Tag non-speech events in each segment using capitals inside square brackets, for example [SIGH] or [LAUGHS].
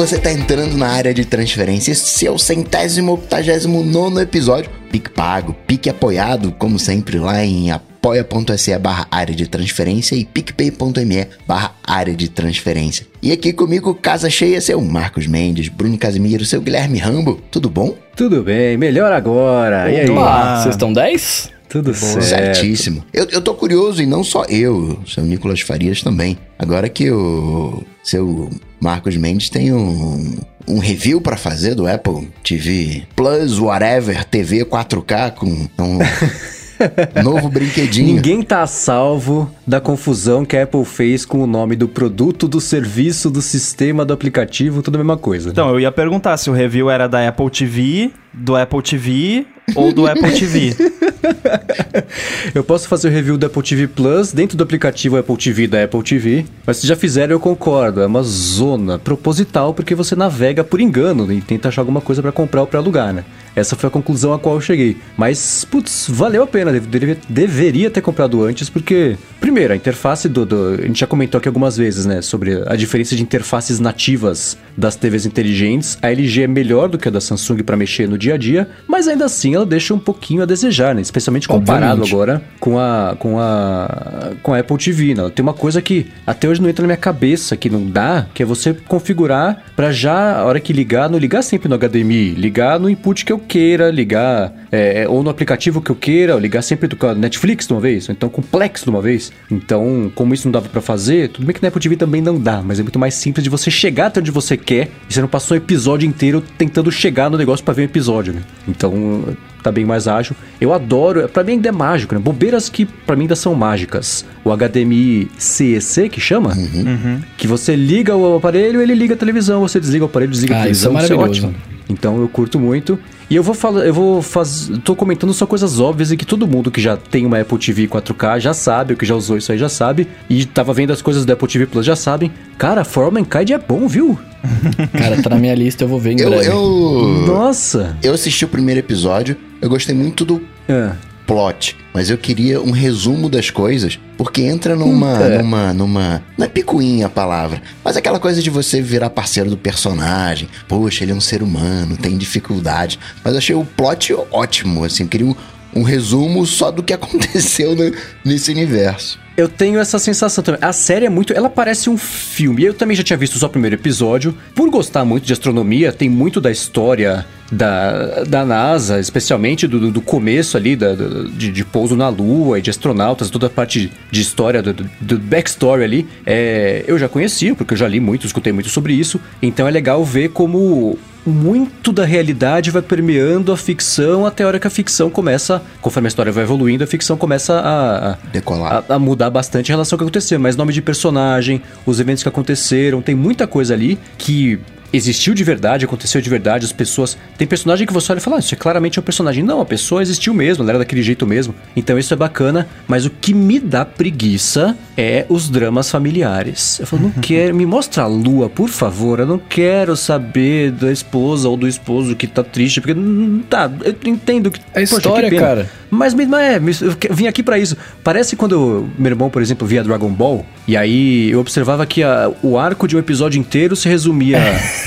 você tá entrando na área de transferência. Esse é o centésimo, octagésimo nono episódio. Pique pago, pique apoiado, como sempre, lá em apoia.se barra área de transferência e picpay.me barra área de transferência. E aqui comigo, casa cheia, seu Marcos Mendes, Bruno Casimiro, seu Guilherme Rambo. Tudo bom? Tudo bem, melhor agora. E aí? Vocês estão 10? Tudo certo. Certíssimo. Eu, eu tô curioso, e não só eu, o seu Nicolas Farias também. Agora que o seu Marcos Mendes tem um, um review pra fazer do Apple TV Plus, whatever, TV 4K com um [LAUGHS] novo brinquedinho. Ninguém tá salvo da confusão que a Apple fez com o nome do produto, do serviço, do sistema, do aplicativo, tudo a mesma coisa. Então, eu ia perguntar se o review era da Apple TV, do Apple TV ou do [LAUGHS] Apple TV. eu posso fazer o review do Apple TV Plus dentro do aplicativo Apple TV da Apple TV, mas se já fizeram eu concordo, é uma zona proposital porque você navega por engano e tenta achar alguma coisa para comprar ou para alugar, né? Essa foi a conclusão a qual eu cheguei. Mas, putz, valeu a pena. Deveria, deveria ter comprado antes, porque, primeiro, a interface do, do, A gente já comentou aqui algumas vezes, né? Sobre a diferença de interfaces nativas das TVs inteligentes. A LG é melhor do que a da Samsung para mexer no dia a dia, mas ainda assim ela deixa um pouquinho a desejar, né? Especialmente comparado Obviamente. agora com a, com a, com a Apple TV. Né? Tem uma coisa que até hoje não entra na minha cabeça, que não dá, que é você configurar para já, a hora que ligar, não ligar sempre no HDMI, ligar no input que eu queira, ligar é, ou no aplicativo que eu queira, ligar sempre a Netflix de uma vez, ou então com o Plex de uma vez. Então, como isso não dava para fazer, tudo bem que na Apple TV também não dá, mas é muito mais simples de você chegar até onde você quer e você não passou o episódio inteiro tentando chegar no negócio para ver o episódio, né? Então, tá bem mais ágil. Eu adoro, para mim ainda é mágico, né? Bobeiras que para mim ainda são mágicas. O HDMI CEC, que chama, uhum. Uhum. que você liga o aparelho, ele liga a televisão, você desliga o aparelho, desliga ah, a televisão, isso é, isso é ótimo. Então eu curto muito. E eu vou falar, eu vou fazer, tô comentando só coisas óbvias e que todo mundo que já tem uma Apple TV 4K já sabe, o que já usou isso aí já sabe, e tava vendo as coisas da Apple TV Plus já sabem. Cara, For Mankind é bom, viu? [LAUGHS] Cara, tá na minha lista, eu vou ver em eu, breve. Eu, Nossa! Eu assisti o primeiro episódio, eu gostei muito do é. Plot, mas eu queria um resumo das coisas, porque entra numa, numa, numa, não é picuinha a palavra, mas aquela coisa de você virar parceiro do personagem, poxa, ele é um ser humano, tem dificuldade, mas eu achei o plot ótimo, assim, eu queria um, um resumo só do que [LAUGHS] aconteceu no, nesse universo. Eu tenho essa sensação também. A série é muito. Ela parece um filme. Eu também já tinha visto só o primeiro episódio. Por gostar muito de astronomia, tem muito da história da, da NASA, especialmente do, do começo ali, da, de, de, pouso na Lua e de astronautas, toda a parte de história, do, do backstory ali, é, eu já conhecia, porque eu já li muito, escutei muito sobre isso. Então é legal ver como muito da realidade vai permeando a ficção até a hora que a ficção começa, conforme a história vai evoluindo, a ficção começa a, a decolar, a, a, mudar bastante em relação ao que aconteceu. Mas nome de personagem, os eventos que aconteceram, tem muita coisa ali que existiu de verdade, aconteceu de verdade, as pessoas. Tem personagem que você olha e fala, ah, isso é claramente um personagem. Não, a pessoa existiu mesmo, ela era daquele jeito mesmo. Então isso é bacana, mas o que me dá preguiça é os dramas familiares. Eu falo, não [LAUGHS] quero, me mostra a lua, por favor. Eu não quero saber da esposa ou do esposo que tá triste, porque tá, eu entendo que. É história, cara. Mas mesmo é, eu vim aqui para isso. Parece quando meu irmão, por exemplo, via Dragon Ball, e aí eu observava que a, o arco de um episódio inteiro se resumia [LAUGHS]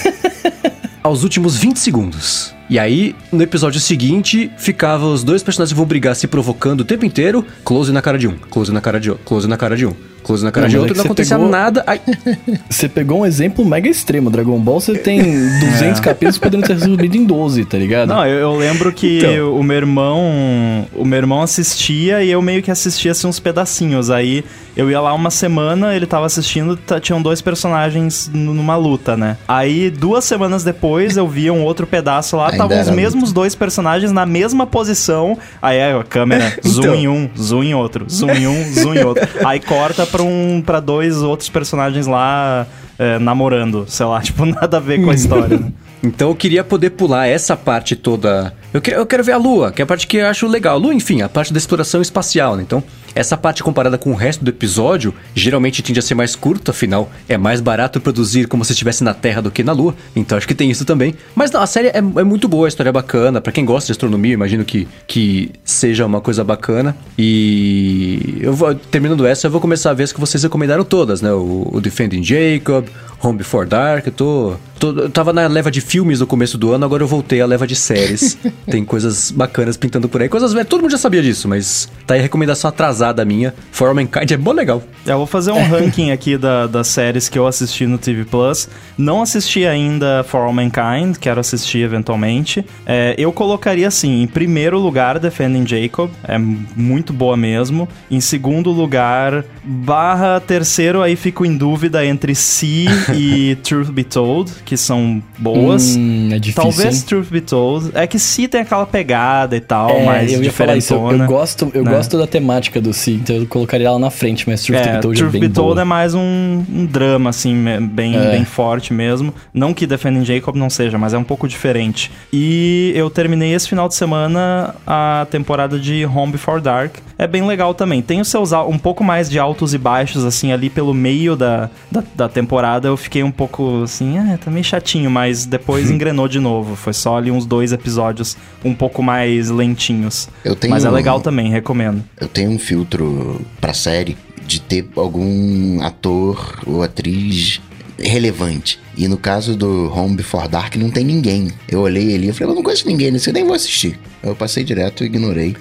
aos últimos 20 segundos. E aí, no episódio seguinte, ficava os dois personagens vão brigar se provocando o tempo inteiro, close na cara de um, close na cara de outro, close na cara de um. Close na cara não, de outro, é não acontecia pegou... nada. Ai. [LAUGHS] Você pegou um exemplo mega extremo. Dragon Ball, você tem 200 é. capítulos podendo ser resumido em 12, tá ligado? Não, eu, eu lembro que então. o meu irmão. O meu irmão assistia e eu meio que assistia assim, uns pedacinhos. Aí eu ia lá uma semana, ele tava assistindo, tinham dois personagens numa luta, né? Aí duas semanas depois eu via um outro pedaço lá, estavam os mesmos muito. dois personagens na mesma posição. Aí a câmera, [LAUGHS] então. zoom em um, zoom em outro, zoom em um, zoom em outro. [LAUGHS] Aí corta pra, um, pra dois outros personagens lá é, namorando, sei lá, [LAUGHS] tipo, nada a ver com a história, né? Então eu queria poder pular essa parte toda. Eu, que, eu quero ver a Lua, que é a parte que eu acho legal. Lua, enfim, a parte da exploração espacial, né? Então essa parte comparada com o resto do episódio, geralmente tende a ser mais curta, afinal, é mais barato produzir como se estivesse na Terra do que na Lua, então acho que tem isso também. Mas não, a série é, é muito boa, a história é bacana, para quem gosta de astronomia, imagino que, que seja uma coisa bacana. E eu vou, terminando essa, eu vou começar a ver as que vocês recomendaram todas, né? O, o Defending Jacob, Home Before Dark, eu tô, tô, eu tava na leva de filmes no começo do ano, agora eu voltei à leva de séries. [LAUGHS] Tem coisas bacanas pintando por aí, coisas velhas, todo mundo já sabia disso, mas tá aí a recomendação atrasada minha. For All Mankind é bom legal. Eu vou fazer um [LAUGHS] ranking aqui da, das séries que eu assisti no TV Plus. Não assisti ainda For All Mankind, quero assistir eventualmente. É, eu colocaria assim, em primeiro lugar, Defending Jacob, é muito boa mesmo. Em segundo lugar, barra terceiro, aí fico em dúvida entre Si [LAUGHS] e Truth Be Told, que são boas. Hum, é difícil. Talvez hein? Truth Be Told. É que Si tem aquela pegada e tal, É, mais eu ia falar isso. Eu, eu gosto, eu né? gosto da temática do Si, então eu colocaria ela na frente, mas Truth É, Be Told é Truth bem Be Told boa. é mais um, um drama, assim, bem, É. bem forte mesmo. Não que Defending Jacob não seja, mas é um pouco diferente. E eu terminei esse final de semana a temporada de Home Before Dark. É bem legal também. Tem os seus um pouco mais de altos e baixos, assim, ali pelo meio da, da, da temporada. Eu fiquei um pouco assim, ah, tá meio chatinho, mas depois [LAUGHS] engrenou de novo. Foi só ali uns dois episódios um pouco mais lentinhos. Eu tenho, Mas é legal também, recomendo. Eu tenho um filtro pra série de ter algum ator ou atriz relevante. E no caso do Home Before Dark não tem ninguém. Eu olhei ali e falei, eu não conheço ninguém nesse, eu nem vou assistir. Eu passei direto e ignorei.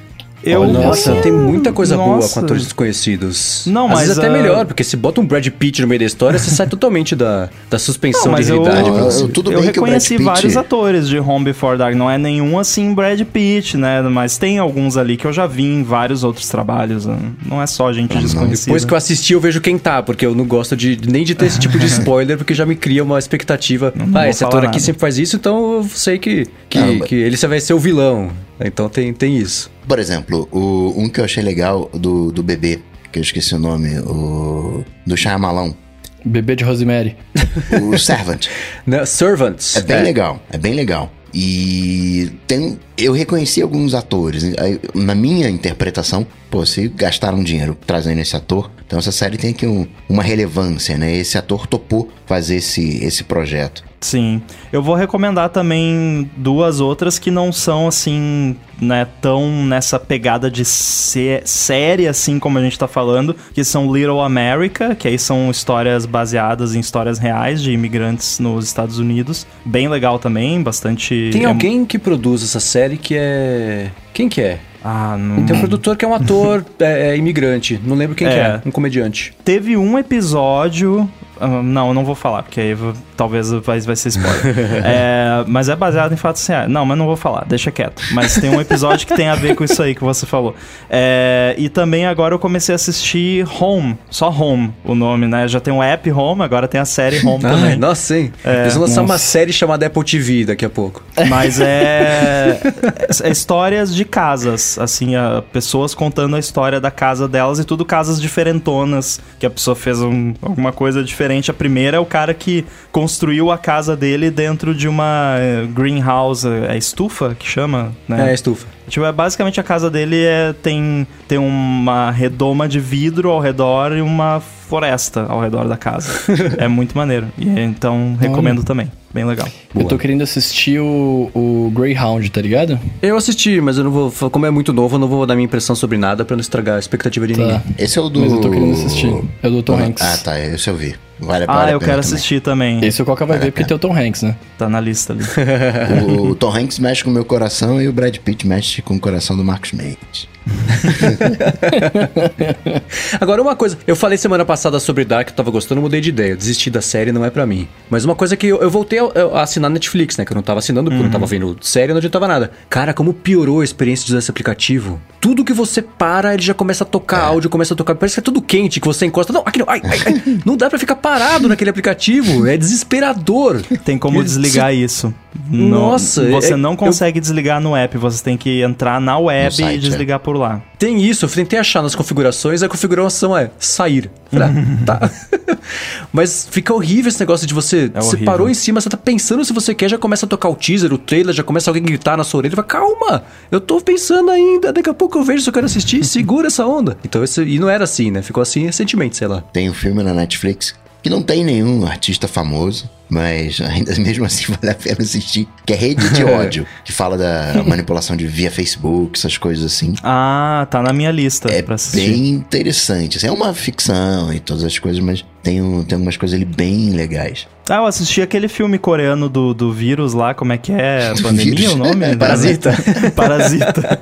Eu, Nossa, tem muita coisa boa Nossa. com atores desconhecidos. Não, Às mas, vezes até ah, melhor, porque se bota um Brad Pitt no meio da história, você sai [LAUGHS] totalmente da, da suspensão Não, mas de eu, realidade. Não, eu- eu- tudo eu bem que o Brad reconheci Pitt- vários atores de Home Before Dark. Não é nenhum assim Brad Pitt, né? Mas tem alguns ali que eu já vi em vários outros trabalhos. né? Não é só gente desconhecida. Depois que eu assisti, eu vejo quem tá, porque eu não gosto de nem de ter esse tipo de [LAUGHS] spoiler, porque já me cria uma expectativa. não ah, vou esse ator falar aqui nada. sempre faz isso, então eu sei que, que, Não, mas- que ele vai ser o vilão. Então tem, tem isso. Por exemplo, o, um que eu achei legal do, do bebê, que eu esqueci o nome, o do Shyamalan, Bebê de Rosemary. o [LAUGHS] Servant. Né? Servants. É bem legal, é bem legal. E tem, eu reconheci alguns atores. Na minha interpretação, pô, se gastaram dinheiro trazendo esse ator, então essa série tem aqui um- uma relevância, né? Esse ator topou fazer esse, esse projeto. Sim. Eu vou recomendar também duas outras que não são assim, né, tão nessa pegada de sé- série assim como a gente tá falando, que são Little America, que aí são histórias baseadas em histórias reais de imigrantes nos Estados Unidos. Bem legal também, bastante Tem é- alguém que produz essa série que é. Quem que é? Ah, não. Tem um produtor que é um ator [LAUGHS] é, é imigrante. Não lembro quem que É. é. Um comediante. Teve um episódio. Ah, não, eu não vou falar, porque aí talvez vai, vai ser spoiler. [LAUGHS] É, mas é baseado em fatos reais. Não, mas não vou falar, deixa quieto. Mas tem um episódio que tem a ver com isso aí que você falou. É, e também agora eu comecei a assistir Home, só Home o nome, né? Já tem o app Home, agora tem a série Home Ai, [LAUGHS] também. nossa, hein? É, Eles vão lançar uma série chamada Apple TV daqui a pouco. Mas é, [LAUGHS] é histórias de casas, assim, a, pessoas contando a história da casa delas e tudo casas diferentonas, que a pessoa fez um- alguma coisa diferente. A primeira é o cara que construiu a casa dele dentro de uma eh, greenhouse, é estufa que chama, né? É, estufa. Tipo, é, basicamente a casa dele é, tem, tem uma redoma de vidro ao redor e uma floresta ao redor da casa. [LAUGHS] é muito maneiro. E, então, recomendo também. Bem legal. Eu tô querendo assistir o, o Greyhound, tá ligado? Eu assisti, mas eu não vou. Como é muito novo, eu não vou dar minha impressão sobre nada pra não estragar a expectativa de ninguém. Tá. Esse é o do. Mas eu tô querendo assistir. É o do Tom Hanks. Ah, tá, esse eu vi. Vale, Ah, vale a eu quero também. assistir também. Esse o Coca vai ver porque tem o Tom Hanks, né? Tá na lista ali. O, [LAUGHS] o Tom Hanks mexe com o meu coração e o Brad Pitt mexe com o coração do Marcos Mendes. [LAUGHS] Agora, uma coisa, eu falei semana passada sobre Dark, eu tava gostando, eu mudei de ideia. Eu desisti da série, não é pra mim. Mas uma coisa que eu, eu voltei a, a assinar Netflix, né? Que eu não tava assinando, porque eu não tava vendo série, não adiantava nada. Cara, como piorou a experiência de usar esse aplicativo. Tudo que você para, ele já começa a tocar áudio, começa a tocar. Parece que é tudo quente, que você encosta. Não, aqui não. Ai, ai, ai. Não dá pra ficar parado naquele aplicativo. É desesperador. Tem como desligar isso. Nossa, Você é- não eu- consegue desligar no app, você tem que entrar na web No site, e desligar por por lá. Tem isso, eu tentei achar nas configurações, a configuração é sair. Falei, ah, [LAUGHS] tá. [LAUGHS] Mas fica horrível esse negócio de você. É você parou em cima, você tá pensando se você quer, já começa a tocar o teaser, o trailer, já começa alguém gritar na sua orelha. Fala, calma, eu tô pensando ainda, daqui a pouco eu vejo se eu quero assistir, segura essa onda. Então, esse, e não era assim, né? Ficou assim recentemente, sei lá. Tem um filme na Netflix que não tem nenhum artista famoso, mas ainda [LAUGHS] mesmo assim vale a pena assistir, que é Rede de [LAUGHS] Ódio, que fala da manipulação de via Facebook, essas coisas assim. Ah, tá na minha lista é bem interessante. Assim, é uma ficção e todas as coisas, mas tem, um, tem algumas coisas ali bem legais. Ah, eu assisti aquele filme coreano do, do vírus lá, como é que é? [LAUGHS] Pandemia o nome? Parasita. Parasita.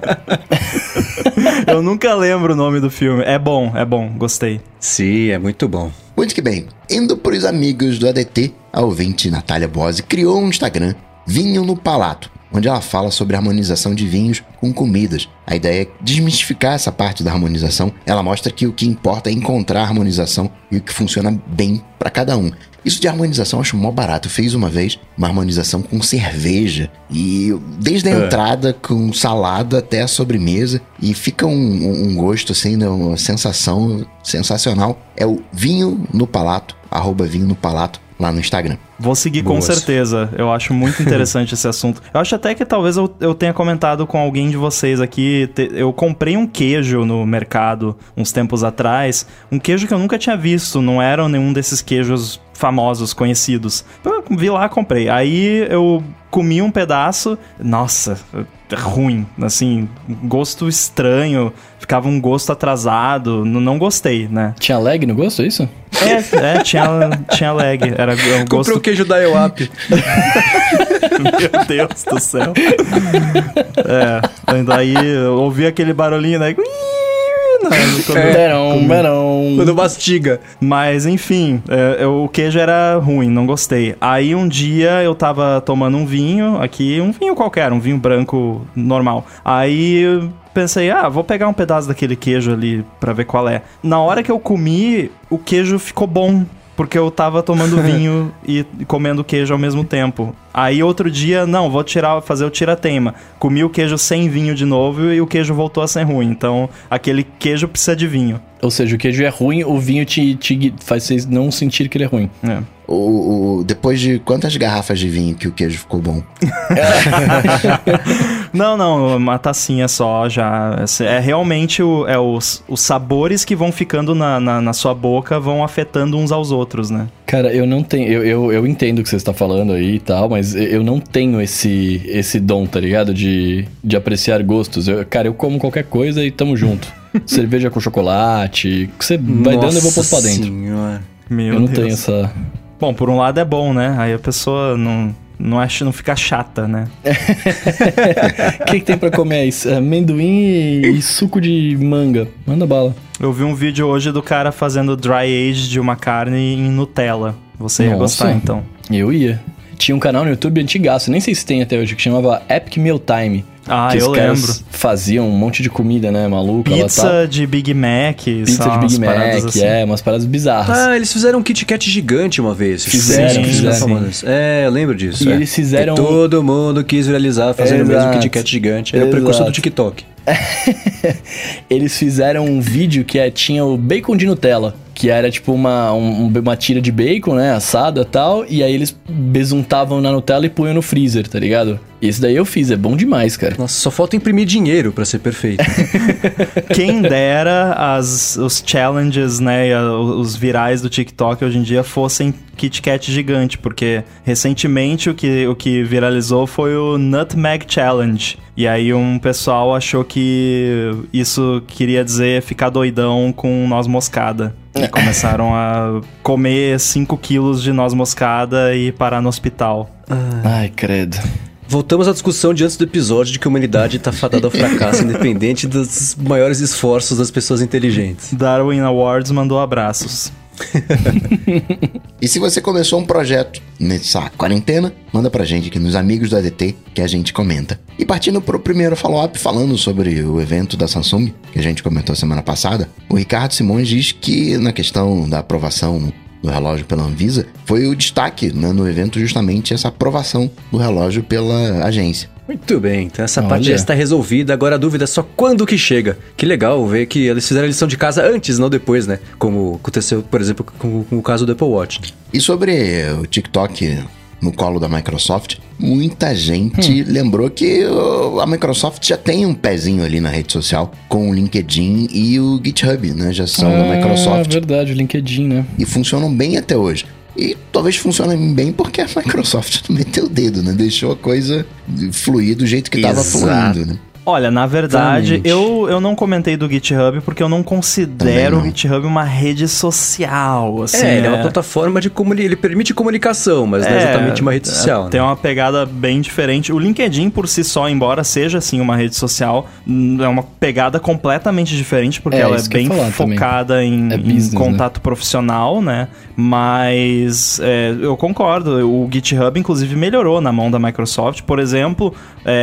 Eu nunca lembro o nome do filme. É bom, é bom, gostei. Sim, é muito bom. Muito que bem. Indo para os amigos do ADT, a ouvinte Natália Bose criou um Instagram, Vinho no Palato, onde ela fala sobre harmonização de vinhos com comidas. A ideia é desmistificar essa parte da harmonização. Ela mostra que o que importa é encontrar a harmonização e o que funciona bem para cada um. Isso de harmonização eu acho mó barato. Eu fiz uma vez uma harmonização com cerveja. E desde a é. entrada, com salada até a sobremesa. E fica um, um gosto, assim, né, uma sensação sensacional. É o vinho no palato, arroba vinho no palato lá no Instagram. Vou seguir Boas. com certeza. Eu acho muito [LAUGHS] interessante esse assunto. Eu acho até que talvez eu, eu tenha comentado com alguém de vocês aqui. Te, eu comprei um queijo no mercado uns tempos atrás. Um queijo que eu nunca tinha visto. Não era nenhum desses queijos famosos, conhecidos. Eu vi lá, comprei. Aí eu comi um pedaço. Nossa, ruim, assim, gosto estranho, ficava um gosto atrasado, não gostei, né? Tinha lag no gosto, é isso? É, é tinha, tinha lag, era um gosto... Comprou o queijo da EOAP. [LAUGHS] Meu Deus do céu. É, daí eu ouvi aquele barulhinho, né? quando, berão, berão. Quando mastiga. Mas, enfim, é, o queijo era ruim, não gostei. Aí um dia eu tava tomando um vinho aqui, um vinho qualquer, um vinho branco normal. Aí pensei, ah, vou pegar um pedaço daquele queijo ali para ver qual é. Na hora que eu comi, o queijo ficou bom porque eu tava tomando [LAUGHS] vinho e comendo queijo ao mesmo tempo. Aí outro dia, não, vou tirar, fazer o tira-teima. Comi o queijo sem vinho de novo e o queijo voltou a ser ruim. Então, aquele queijo precisa de vinho. Ou seja, o queijo é ruim, o vinho te, te faz vocês não sentir que ele é ruim. É. O, o, depois de quantas garrafas de vinho que o queijo ficou bom? [LAUGHS] [LAUGHS] não, não, uma tacinha só já. É realmente o, é os, os sabores que vão ficando na, na, na, sua boca vão afetando uns aos outros, né? Cara, eu não tenho. Eu, eu, eu entendo o que você está falando aí e tal, mas eu não tenho esse, esse dom, tá ligado? De, de apreciar gostos. Eu, cara, eu como qualquer coisa e tamo junto. [LAUGHS] Cerveja com chocolate, que você vai dando eu vou pôr pra dentro. Senhora. Meu eu não Deus. tenho essa. Bom, por um lado é bom, né? Aí a pessoa não, não acha, não fica chata, né? O [LAUGHS] que, que, tem para comer? Amendoim e, suco de manga. Manda bala. Eu vi um vídeo hoje do cara fazendo dry age de uma carne em Nutella. Você Nossa, ia gostar, então? Eu ia. Tinha um canal no YouTube antigaço, nem sei se tem até hoje, que chamava Epic Meal Time. Ah, que eu lembro. Faziam um monte de comida, né, maluca. Pizza de Big Mac. Pizza de Big Mac, assim. é, umas paradas bizarras. Ah, eles fizeram um Kit Kat gigante uma vez. Fizeram, sim, fizeram. É, eu lembro disso. E é. eles fizeram... Que todo mundo quis viralizar fazendo o mesmo Kit Kat gigante. Era Exato. o precursor do TikTok. [LAUGHS] eles fizeram um vídeo que é, tinha o bacon de Nutella que era tipo uma, um, uma tira de bacon, né, assada e tal, e aí eles besuntavam na Nutella e punham no freezer, tá ligado? Esse daí eu fiz, é bom demais, cara. Nossa, só falta imprimir dinheiro para ser perfeito. [LAUGHS] Quem dera as, os challenges, né, os virais do TikTok hoje em dia fossem Kit Kat gigante, porque recentemente o que, o que viralizou foi o Nutmeg Challenge. E aí um pessoal achou que isso queria dizer ficar doidão com noz moscada. E [LAUGHS] começaram a comer 5 quilos de noz moscada e parar no hospital. Ai, credo. Voltamos à discussão de antes do episódio de que a humanidade está fadada ao fracasso, [LAUGHS] independente dos maiores esforços das pessoas inteligentes. Darwin Awards mandou abraços. [LAUGHS] e se você começou um projeto nessa quarentena, manda pra gente aqui nos amigos do ADT que a gente comenta. E partindo pro primeiro follow-up falando sobre o evento da Samsung, que a gente comentou semana passada, o Ricardo Simões diz que na questão da aprovação do relógio pela Anvisa, foi o destaque né, no evento justamente essa aprovação do relógio pela agência. Muito bem, então essa Olha. parte já está resolvida. Agora a dúvida é só quando que chega. Que legal ver que eles fizeram a lição de casa antes, não depois, né? Como aconteceu, por exemplo, com, com o caso do Apple Watch. E sobre o TikTok no colo da Microsoft, muita gente hum. lembrou que a Microsoft já tem um pezinho ali na rede social com o LinkedIn e o GitHub, né? Já são ah, da Microsoft. verdade, o LinkedIn, né? E funcionam bem até hoje. E talvez funcione bem porque a [LAUGHS] Microsoft [LAUGHS] meteu o dedo, né? Deixou a coisa fluir do jeito que estava fluindo, né? Olha, na verdade, eu, eu não comentei do GitHub porque eu não considero não. o GitHub uma rede social. Assim, é, ele é uma é. plataforma de comunicação. Ele permite comunicação, mas é, não é exatamente uma rede é, social. É, tem né? uma pegada bem diferente. O LinkedIn, por si só, embora seja assim uma rede social, é uma pegada completamente diferente, porque é, ela é bem focada em, business, em, né? contato né? profissional, né? Mas eu concordo. O GitHub, inclusive, melhorou na mão da Microsoft. Por exemplo,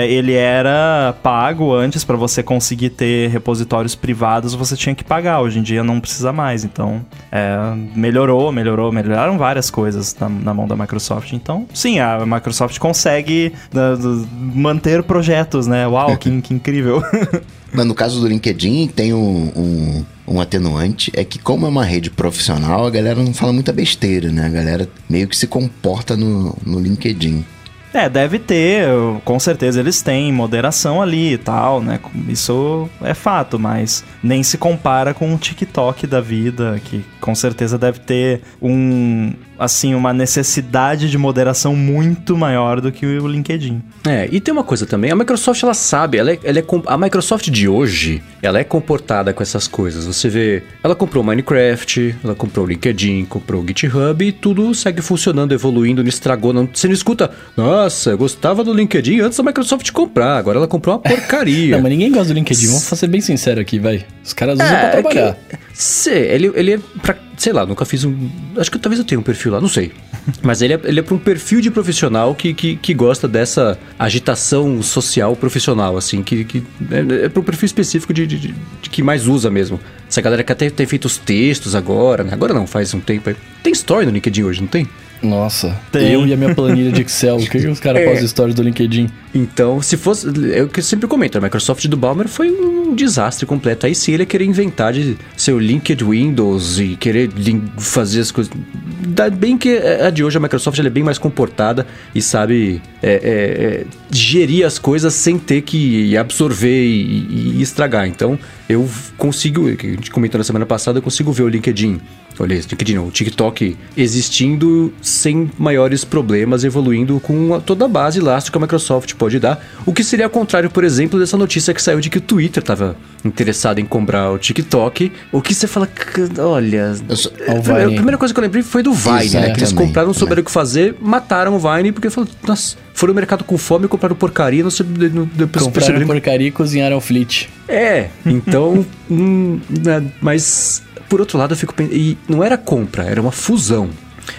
ele era pago pago antes para você conseguir ter repositórios privados, você tinha que pagar. Hoje em dia não precisa mais. Então, é, melhorou, melhorou, melhoraram várias coisas na, na, mão da Microsoft. Então, sim, a Microsoft consegue da, manter projetos, né? Uau, que, [LAUGHS] que incrível. [LAUGHS] Mas no caso do LinkedIn, tem um, um, um, atenuante, é que como é uma rede profissional, a galera não fala muita besteira, né? A galera meio que se comporta no, no LinkedIn. É, deve ter, com certeza eles têm moderação ali e tal, né? Isso é fato, mas nem se compara com o TikTok da vida, que com certeza deve ter um, assim, uma necessidade de moderação muito maior do que o LinkedIn. É, e tem uma coisa também, a Microsoft ela sabe, ela é, ela é a Microsoft de hoje, ela é comportada com essas coisas. Você vê, ela comprou Minecraft, ela comprou o LinkedIn, comprou o GitHub e tudo segue funcionando, evoluindo, não estragou, não, você não escuta, nossa, eu gostava do LinkedIn antes da Microsoft comprar, agora ela comprou uma porcaria. [LAUGHS] não, mas ninguém gosta do LinkedIn, vamos ser bem sincero aqui, vai. Os caras usam é, pra trabalhar. É que, cê, ele, ele é pra sei lá, nunca fiz um. Acho que talvez eu tenha um perfil lá, não sei. [LAUGHS] Mas ele é, ele é para um perfil de profissional que, que, que gosta dessa agitação social profissional, assim, que, que é, é para um perfil específico de, de, de, de, que mais usa mesmo. Essa galera que até tem feito os textos agora, né? Agora não, faz um tempo. Tem story no LinkedIn hoje, não tem? Nossa, Tem. eu e a minha planilha de Excel. o que, que os caras [LAUGHS] é. postam stories do LinkedIn? Então, se fosse. É o que eu sempre comento, a Microsoft do Balmer foi um desastre completo. Aí sim ele querer inventar de seu LinkedIn Windows e querer fazer as coisas. Dá bem que a de hoje a Microsoft é bem mais comportada e sabe é, é, é, gerir as coisas sem ter que absorver e, e estragar. Então, eu consigo, a gente comentou na semana passada, eu consigo ver o LinkedIn olha, LinkedIn não, o TikTok existindo sem maiores problemas, evoluindo com toda a base elástico que a Microsoft pode dar. O que seria ao contrário, por exemplo, dessa notícia que saiu de que o Twitter estava interessado em comprar o TikTok. O que você fala, olha. Sou... a primeira coisa que eu lembrei foi do Vine, né? Que eles compraram, não souberam o que fazer, mataram o Vine, porque falaram, nossa, foram no mercado com fome, compraram porcaria, não sei, depois compraram perceberam... porcaria e cozinharam flit. É, então. [LAUGHS] hum, né, mas por outro lado, eu fico pensando. E não era compra, era uma fusão.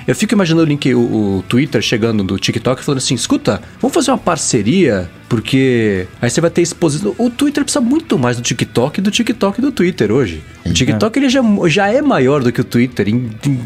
Eu fico imaginando o link, o, o, Twitter chegando do TikTok falando assim: escuta, vamos fazer uma parceria, porque aí você vai ter exposição. O Twitter precisa muito mais do TikTok do TikTok do Twitter hoje. O TikTok ele já, já é maior do que o Twitter em, em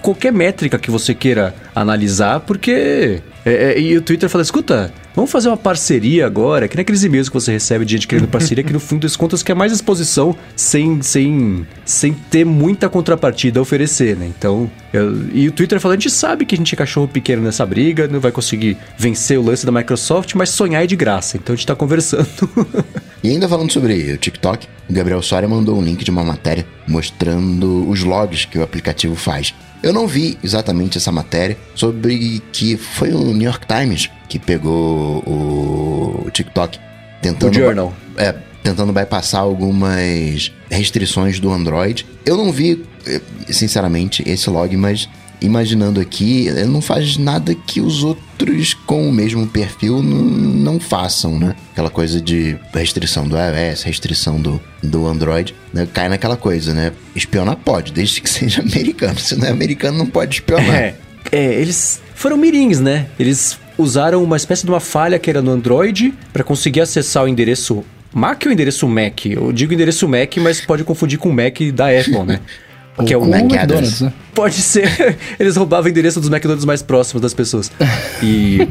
qualquer métrica que você queira analisar, porque. É, é, e o Twitter fala: escuta, Vamos fazer uma parceria agora, que nem aqueles e-mails que você recebe de gente querendo parceria, que no fundo das contas quer mais exposição sem, sem, sem ter muita contrapartida a oferecer, né? Então, eu, e o Twitter falando, a gente sabe que a gente é cachorro pequeno nessa briga, não vai conseguir vencer o lance da Microsoft, mas sonhar é de graça, então a gente tá conversando. [LAUGHS] e ainda falando sobre o TikTok, o Gabriel Soria mandou um link de uma matéria mostrando os logs que o aplicativo faz. Eu não vi exatamente essa matéria sobre que foi o New York Times que pegou o TikTok tentando. O Journal. É, tentando bypassar algumas restrições do Android. Eu não vi, eh, sinceramente, esse log, mas imaginando aqui, não faz nada que os outros com o mesmo perfil não façam, né? Aquela coisa de restrição do iOS, restrição do, do Android, né? cai naquela coisa, né? Espionar pode, desde que [LAUGHS] seja americano. Se não é americano, não pode espionar. É, é eles foram mirins, né? Eles usaram uma espécie de uma falha que era no Android para conseguir acessar o endereço Mac ou endereço Mac? Eu digo endereço Mac, mas pode confundir com o Mac da Apple, né? [LAUGHS] que é o McDonald's, né? Pode ser. [LAUGHS] Eles roubavam o endereço dos McDonald's mais próximos das pessoas. [LAUGHS] E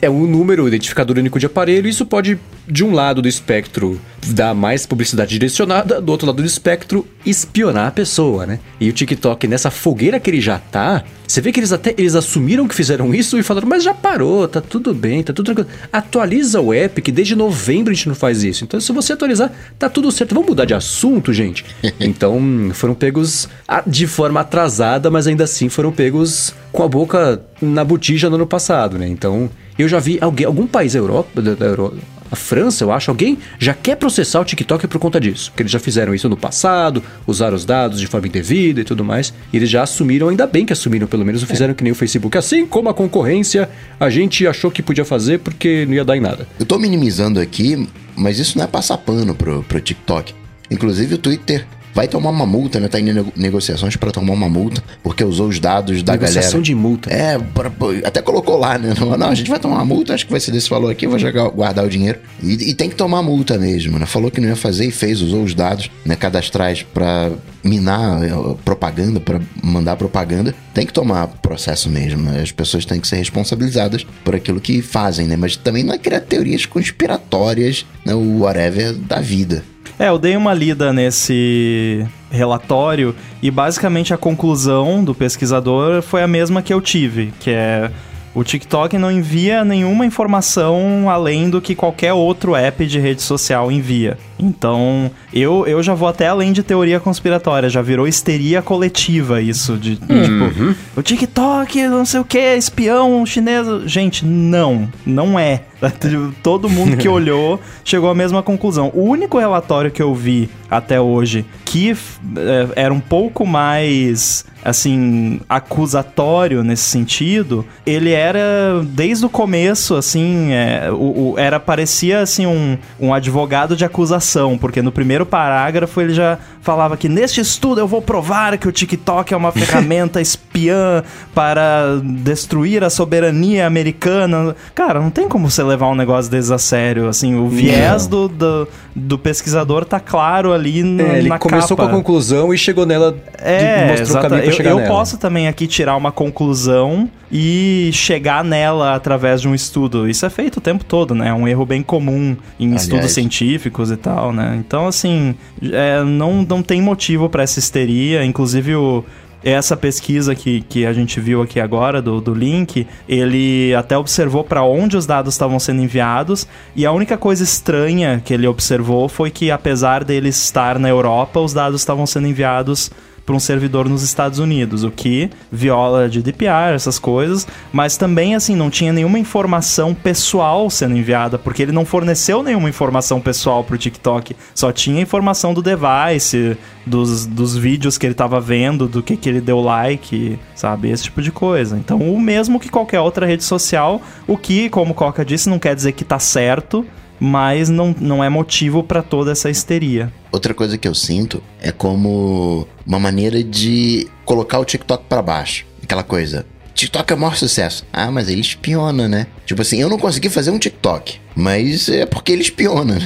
é um número, identificador único de aparelho, isso pode, de um lado do espectro, dar mais publicidade direcionada, do outro lado do espectro, espionar a pessoa, né? E o TikTok, nessa fogueira que ele já tá, você vê que eles até eles assumiram que fizeram isso e falaram, mas já parou, tá tudo bem, tá tudo tranquilo. Atualiza o app, que desde novembro a gente não faz isso. Então, se você atualizar, tá tudo certo. Vamos mudar de assunto, gente? [LAUGHS] então, foram pegos de forma atrasada, mas ainda assim foram pegos com a boca na botija no ano passado, né? Então, eu já vi alguém, algum país da Europa, da, da Europa a França, eu acho, alguém já quer processar o TikTok por conta disso. Porque eles já fizeram isso no passado, usaram os dados de forma indevida e tudo mais. E eles já assumiram, ainda bem que assumiram, pelo menos não fizeram é. que nem o Facebook. Assim como a concorrência, a gente achou que podia fazer porque não ia dar em nada. Eu tô minimizando aqui, mas isso não é passar pano pro, pro TikTok. Inclusive o Twitter vai tomar uma multa, né? Tá em negociações para tomar uma multa, porque usou os dados da Negociação galera. de multa. É, pra, até colocou lá, né? Não, não, a gente vai tomar uma multa, acho que vai ser desse valor aqui, vou jogar, guardar o dinheiro. E, e, tem que tomar multa mesmo, né? Falou que não ia fazer e fez, usou os dados né, cadastrais para minar eh, propaganda, para mandar propaganda. Tem que tomar processo mesmo, né? As pessoas têm que ser responsabilizadas por aquilo que fazem, né? Mas também não é criar teorias conspiratórias, né? O whatever da vida. É, eu dei uma lida nesse relatório e basicamente a conclusão do pesquisador foi a mesma que eu tive, que é o TikTok não envia nenhuma informação além do que qualquer outro app de rede social envia. Então, eu, eu já vou até além de teoria conspiratória, já virou histeria coletiva isso de uhum. tipo, o TikTok, não sei o que, espião chinês. Gente, não, não é. [LAUGHS] Todo mundo que olhou chegou à mesma conclusão. O único relatório que eu vi até hoje que é, era um pouco mais assim acusatório nesse sentido ele era desde o começo assim é, o, o, era parecia assim um, um advogado de acusação porque no primeiro parágrafo ele já falava que neste estudo eu vou provar que o TikTok é uma [LAUGHS] ferramenta espiã para destruir a soberania americana cara não tem como você levar um negócio desse a sério. Assim, o viés do, do, do, pesquisador tá claro ali no, é, ele começou capa. com a conclusão e chegou nela. É, mostrou o caminho pra chegar eu, eu posso também aqui tirar uma conclusão e chegar nela através de um estudo. Isso é feito o tempo todo, né? É um erro bem comum em Aliás. estudos científicos e tal, né? Então, assim, é, não, não tem motivo para essa histeria. Inclusive, o, essa pesquisa que, que a gente viu aqui agora, do, do link, ele até observou para onde os dados estavam sendo enviados, e a única coisa estranha que ele observou foi que, apesar dele estar na Europa, os dados estavam sendo enviados para um servidor nos Estados Unidos, o que viola GDPR, essas coisas, mas também assim não tinha nenhuma informação pessoal sendo enviada, porque ele não forneceu nenhuma informação pessoal para o TikTok, só tinha informação do device, dos, dos vídeos que ele estava vendo, do que, que ele deu like, sabe? Esse tipo de coisa. Então, o mesmo que qualquer outra rede social, o que, como Coca disse, não quer dizer que tá certo, mas não, não é motivo para toda essa histeria. Outra coisa que eu sinto é como uma maneira de colocar o TikTok para baixo. Aquela coisa. TikTok é o maior sucesso. Ah, mas ele espiona, né? Tipo assim, eu não consegui fazer um TikTok, mas é porque ele espiona.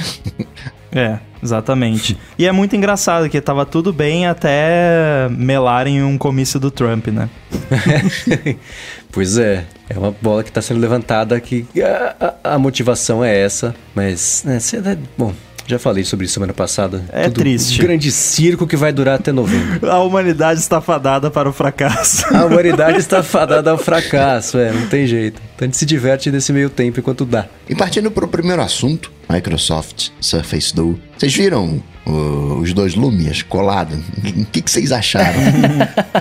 é, exatamente. e é muito engraçado que tava tudo bem até melarem um comício do Trump, né? [LAUGHS] pois é. É uma bola que está sendo levantada que a, a, a, motivação é essa, mas né, é, bom, já falei sobre isso semana passada. É Tudo triste. Um grande circo que vai durar até novembro. [LAUGHS] A humanidade está fadada para o fracasso. A humanidade está fadada ao fracasso, é, não tem jeito. Então a gente se diverte nesse meio tempo enquanto dá. E partindo para o primeiro assunto, Microsoft Surface Duo. Vocês viram o, os dois Lumias colados? O que, que vocês acharam?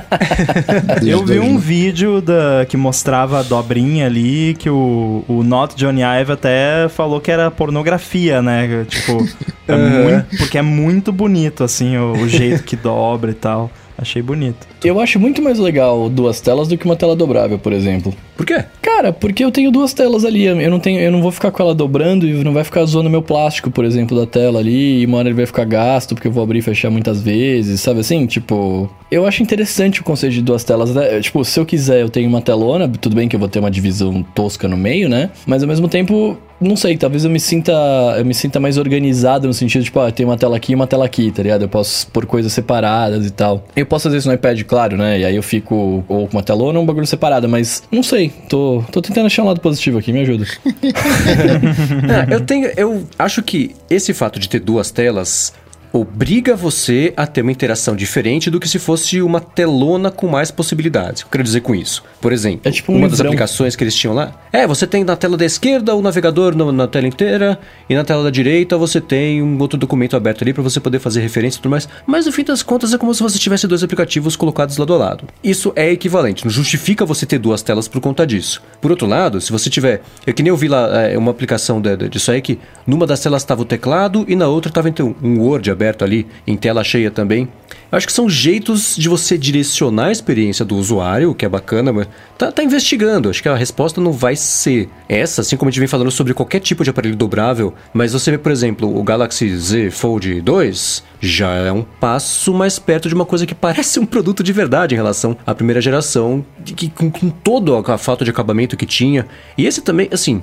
[LAUGHS] Eu vi um vídeo da, que mostrava a dobrinha ali, que o, o Not Johnny Ive até falou que era pornografia, né? Tipo, é [LAUGHS] muito, porque é muito bonito, assim, o, o jeito que dobra e tal. Achei bonito. Eu acho muito mais legal duas telas do que uma tela dobrável, por exemplo. Por quê? Cara, porque eu tenho duas telas ali. Eu não tenho, eu não vou ficar com ela dobrando e não vai ficar zoando meu plástico, por exemplo, da tela ali. E uma hora ele vai ficar gasto porque eu vou abrir e fechar muitas vezes, sabe assim? Tipo, eu acho interessante o conceito de duas telas. Né? Tipo, se eu quiser, eu tenho uma telona. Tudo bem que eu vou ter uma divisão tosca no meio, né? Mas ao mesmo tempo, não sei, talvez eu me sinta eu me sinta mais organizado no sentido de, tipo, ah, tem uma tela aqui e uma tela aqui, tá ligado? Eu posso pôr coisas separadas e tal. Eu posso fazer isso no iPad, claro, né? E aí eu fico ou com uma telona ou um bagulho separado, mas não sei, tô, tô tentando achar um lado positivo aqui, me ajuda. [LAUGHS] é, eu tenho, eu acho que esse fato de ter duas telas obriga você a ter uma interação diferente do que se fosse uma telona com mais possibilidades. O que eu quero dizer com isso? Por exemplo, é tipo um uma livrão. das aplicações que eles tinham lá. É, você tem na tela da esquerda o navegador no, na tela inteira e na tela da direita você tem um outro documento aberto ali para você poder fazer referência e tudo mais. Mas no fim das contas é como se você tivesse dois aplicativos colocados lado a lado. Isso é equivalente, não justifica você ter duas telas por conta disso. Por outro lado, se você tiver. É que nem eu vi lá é, uma aplicação de, de, disso aí que numa das telas estava o teclado e na outra estava então, um Word aberto aberto ali, em tela cheia também. Eu acho que são jeitos de você direcionar a experiência do usuário, o que é bacana, mas tá, tá, investigando. Acho que a resposta não vai ser essa, assim como a gente vem falando sobre qualquer tipo de aparelho dobrável. Mas você vê, por exemplo, o Galaxy Z Fold 2 já é um passo mais perto de uma coisa que parece um produto de verdade em relação à primeira geração, que, com, com toda a falta de acabamento que tinha. E esse também, assim,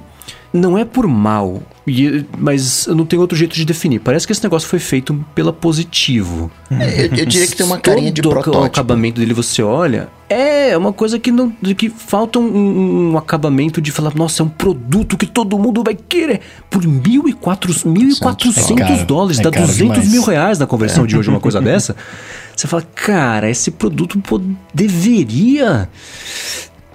não é por mal, mas eu não tenho outro jeito de definir. Parece que esse negócio foi feito pela positivo. É, eu, eu, diria que tem uma carinha de protótipo. o acabamento dele você olha, é uma coisa que não que falta um, um, acabamento de falar, nossa, é um produto que todo mundo vai querer por 1.400 é dólares, é dá 200 demais. mil reais na conversão é. de hoje, uma coisa [LAUGHS] dessa. Você fala, cara, esse produto pô, deveria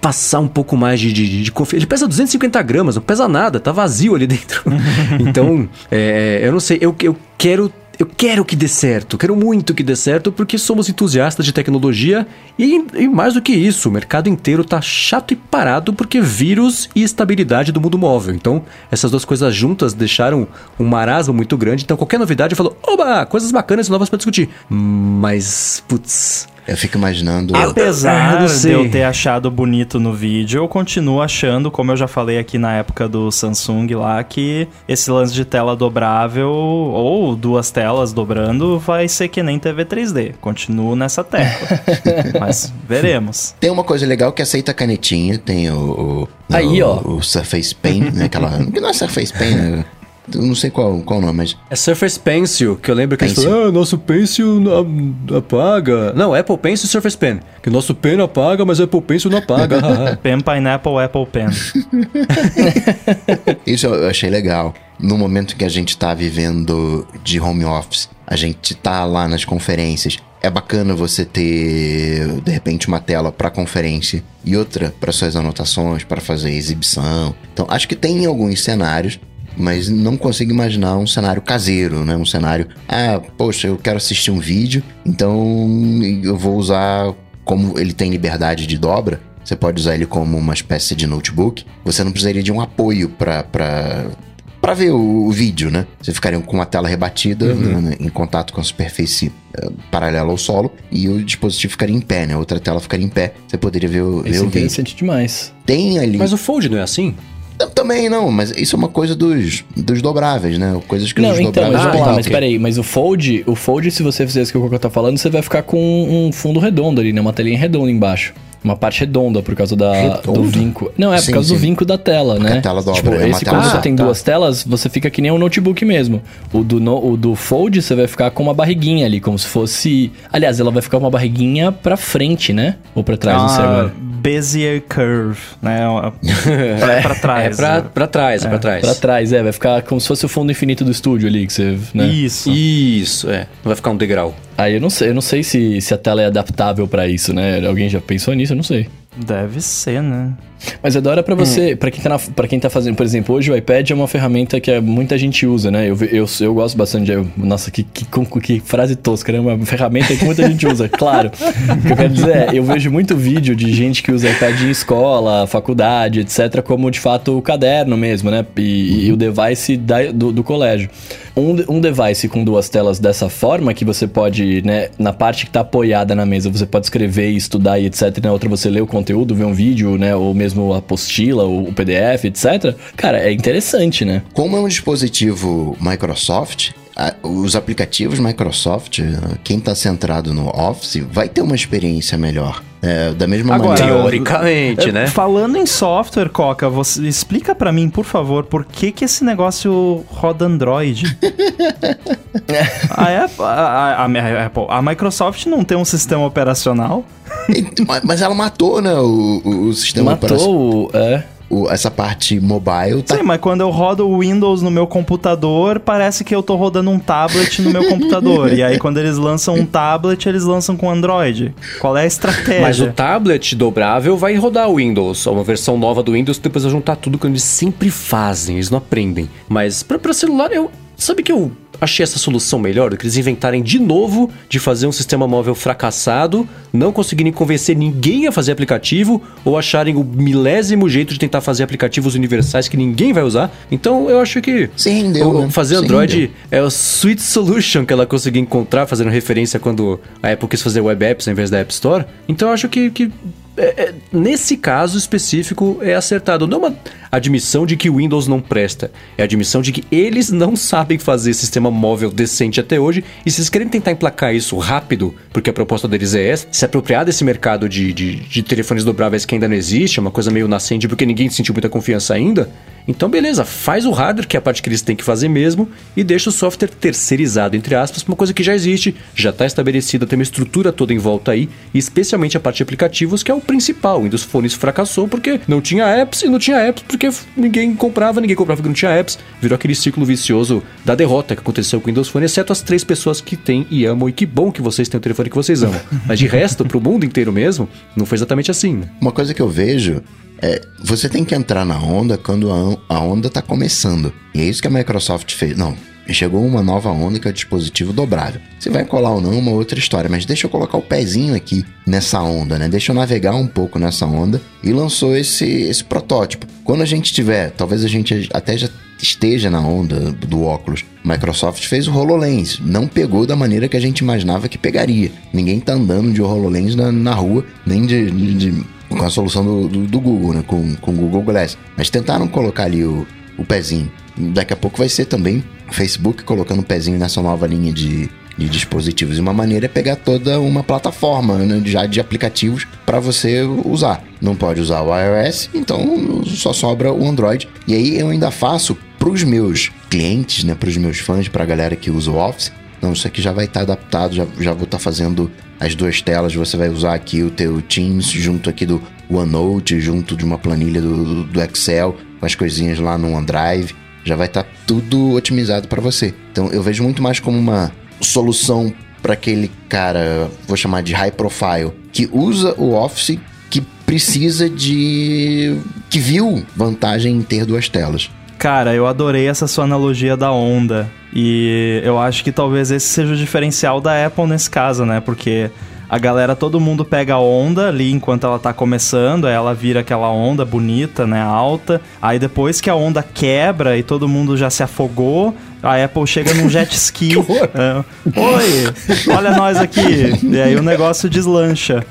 passar um pouco mais de, de, de confiança. Ele pesa 250 gramas, não pesa nada, tá vazio ali dentro. [LAUGHS] então, é, eu não sei, eu, eu quero eu quero que dê certo, quero muito que dê certo, porque somos entusiastas de tecnologia e, e, mais do que isso, o mercado inteiro tá chato e parado porque vírus e estabilidade do mundo móvel. Então, essas duas coisas juntas deixaram um marasmo muito grande. Então, qualquer novidade falou, oba, coisas bacanas e novas para discutir. Mas, putz, eu fico imaginando. Apesar eu, de eu ter achado bonito no vídeo, eu continuo achando, como eu já falei aqui na época do Samsung lá, que esse lance de tela dobrável ou duas telas dobrando vai ser que nem TV 3D. Continuo nessa tecla. [LAUGHS] Mas veremos. Tem uma coisa legal que aceita canetinha, tem o. o Aí, o, ó. O Surface Pen, né? Aquela. [LAUGHS] Não é Surface Pen, né? Eu não sei qual, qual o nome, mas. É Surface Pencil, que eu lembro que Pencil. eles falaram, ah, nosso Pencil apaga. Não, Apple Pencil e Surface Pen. Que nosso Pen apaga, mas Apple Pencil não apaga. [LAUGHS] pen Pineapple, Apple Pen. [LAUGHS] Isso eu achei legal. No momento que a gente tá vivendo de home office, a gente tá lá nas conferências. É bacana você ter, de repente, uma tela para conferência e outra para suas anotações, para fazer exibição. Então, acho que tem alguns cenários mas não consigo imaginar um cenário caseiro, né? Um cenário, ah, poxa, eu quero assistir um vídeo, então eu vou usar como ele tem liberdade de dobra, você pode usar ele como uma espécie de notebook. Você não precisaria de um apoio para para ver o, o, vídeo, né? Você ficaria com uma tela rebatida uhum. né, em contato com a superfície uh, paralela ao solo e o dispositivo ficaria em pé, né? Outra tela ficaria em pé. Você poderia ver, o, ver é o vídeo. interessante demais. Tem ali. Mas o Fold não é assim? Também não, mas isso é uma coisa dos, dos dobráveis, né? Coisas que não, os então, dobráveis mas vamos lá, mas peraí, mas o Fold, o Fold, se você fizer isso que o Coco tá falando, você vai ficar com um fundo redondo ali, né? Uma telinha redonda embaixo. Uma parte redonda por causa da, do vinco. Não, é sim, por causa sim. do vinco da tela, Porque né? A tela dobra. Tipo, é esse, tela quando você tem tá. duas telas, você fica que nem um notebook mesmo. O do, no, o do Fold, você vai ficar com uma barriguinha ali, como se fosse. Aliás, ela vai ficar com uma barriguinha pra frente, né? Ou pra trás, ah, não sei agora. Bezier Curve, né? pra, [LAUGHS] pra trás. É pra, pra trás, é. pra trás. Pra trás, é. Vai ficar como se fosse o fundo infinito do estúdio ali, que você. Né? Isso. Isso, é. Vai ficar um degrau. Aí eu não sei, eu não sei se, se a tela é adaptável para isso, né? Alguém já pensou nisso? Eu não sei. Deve ser, né? Mas é da hora pra você, hum. pra, quem tá na, pra quem tá fazendo, por exemplo, hoje o iPad é uma ferramenta que muita gente usa, né? Eu, eu, eu gosto bastante de. Nossa, que, que, que frase tosca, né? Uma ferramenta que muita gente usa, [LAUGHS] claro. O que eu quero dizer é, eu vejo muito vídeo de gente que usa iPad em escola, faculdade, etc., como de fato o caderno mesmo, né? E, e o device da, do, do colégio. Um, um device com duas telas dessa forma, que você pode, né, na parte que tá apoiada na mesa, você pode escrever e estudar e etc. Na outra você lê o conteúdo, vê um vídeo, né? Ou mesmo mesmo a apostila, o PDF, etc. Cara, é interessante, né? Como é um dispositivo Microsoft, os aplicativos Microsoft, quem está centrado no Office, vai ter uma experiência melhor. É, da mesma Agora, maneira. Teoricamente, É, né? Falando em software, Coca, você explica pra mim, por favor, por que que esse negócio roda Android? [LAUGHS] a, Apple, a, a- a Apple- a Microsoft não tem um sistema operacional? Mas- ela matou, né, o, o- sistema operacional. Matou. É. O- essa parte mobile tá Sim, mas quando eu rodo o Windows no meu computador, parece que eu tô rodando um tablet no meu computador. e aí, quando eles lançam um tablet, eles lançam com Android. Qual é a estratégia? Mas o tablet dobrável vai rodar o Windows, uma versão nova do Windows, depois vai juntar tudo que eles sempre fazem, eles não aprendem. Mas pra, pra celular, eu. Sabe que eu achei essa solução melhor do que eles inventarem de novo de fazer um sistema móvel fracassado, não conseguirem convencer ninguém a fazer aplicativo ou acharem o milésimo jeito de tentar fazer aplicativos universais que ninguém vai usar. Então eu acho que rendeu, o- né? fazer Android rendeu. é o sweet solution que ela conseguiu encontrar, fazendo referência quando a Apple quis fazer web apps ao invés da App Store. Então eu acho que, que é- é- nesse caso específico é acertado. Não é uma admissão de que o Windows não presta, é a admissão de que eles não [LAUGHS] sabem fazer sistema móvel decente até hoje. E se eles querem tentar emplacar isso rápido, porque a proposta deles é essa, se apropriar desse mercado de, de, de telefones dobráveis que ainda não existe, é uma coisa meio nascente porque ninguém sentiu muita confiança ainda. Então, beleza, faz o hardware, que é a parte que eles têm que fazer mesmo, e deixa o software terceirizado, entre aspas, uma coisa que já existe, já está estabelecida, tem uma estrutura toda em volta aí, especialmente a parte de aplicativos, que é o principal. O Windows Phone fracassou porque não tinha apps, e não tinha apps porque ninguém comprava, ninguém comprava porque não tinha apps. Virou aquele ciclo vicioso da derrota que aconteceu com o Windows Phone, exceto as três pessoas que têm e amam, e que bom que vocês têm o telefone que vocês amam. [LAUGHS] Mas de resto, pro mundo inteiro mesmo, não foi exatamente assim, né? Uma coisa que eu vejo é você tem que entrar na onda quando a, a onda tá começando. E é isso que a Microsoft fez. Não, chegou uma nova onda que é o dispositivo dobrável. Se vai colar ou não é uma outra história, mas deixa eu colocar o pezinho aqui nessa onda, né? Deixa eu navegar um pouco nessa onda e lançou esse, esse protótipo. Quando a gente tiver, talvez a gente até já esteja na onda do óculos. Microsoft fez o HoloLens, não pegou da maneira que a gente imaginava que pegaria. Ninguém tá andando de HoloLens na, na rua, nem de, de- de- com a solução do, do- do Google, né? Com, com o Google Glass. Mas tentaram colocar ali o, o pezinho. Daqui a pouco vai ser também Facebook colocando o pezinho nessa nova linha de, de dispositivos. Uma maneira é pegar toda uma plataforma né, já de aplicativos para você usar. Não pode usar o iOS, então só sobra o Android. E aí eu ainda faço para os meus clientes, né, para os meus fãs, para a galera que usa o Office. Não, isso aqui já vai estar adaptado, já, já vou estar fazendo as duas telas. Você vai usar aqui o teu Teams junto aqui do OneNote, junto de uma planilha do, do Excel, com as coisinhas lá no OneDrive. Já vai estar tudo otimizado para você. Então eu vejo muito mais como uma solução para aquele cara, vou chamar de high profile, que usa o Office, que precisa de. que viu vantagem em ter duas telas. Cara, eu adorei essa sua analogia da onda. E eu acho que talvez esse seja o diferencial da Apple nesse caso, né? Porque a galera, todo mundo pega a onda ali enquanto ela tá começando, aí ela vira aquela onda bonita, né? Alta. Aí depois que a onda quebra e todo mundo já se afogou, a Apple chega num jet [LAUGHS] ski. É, Oi, olha nós aqui. E aí o negócio deslancha.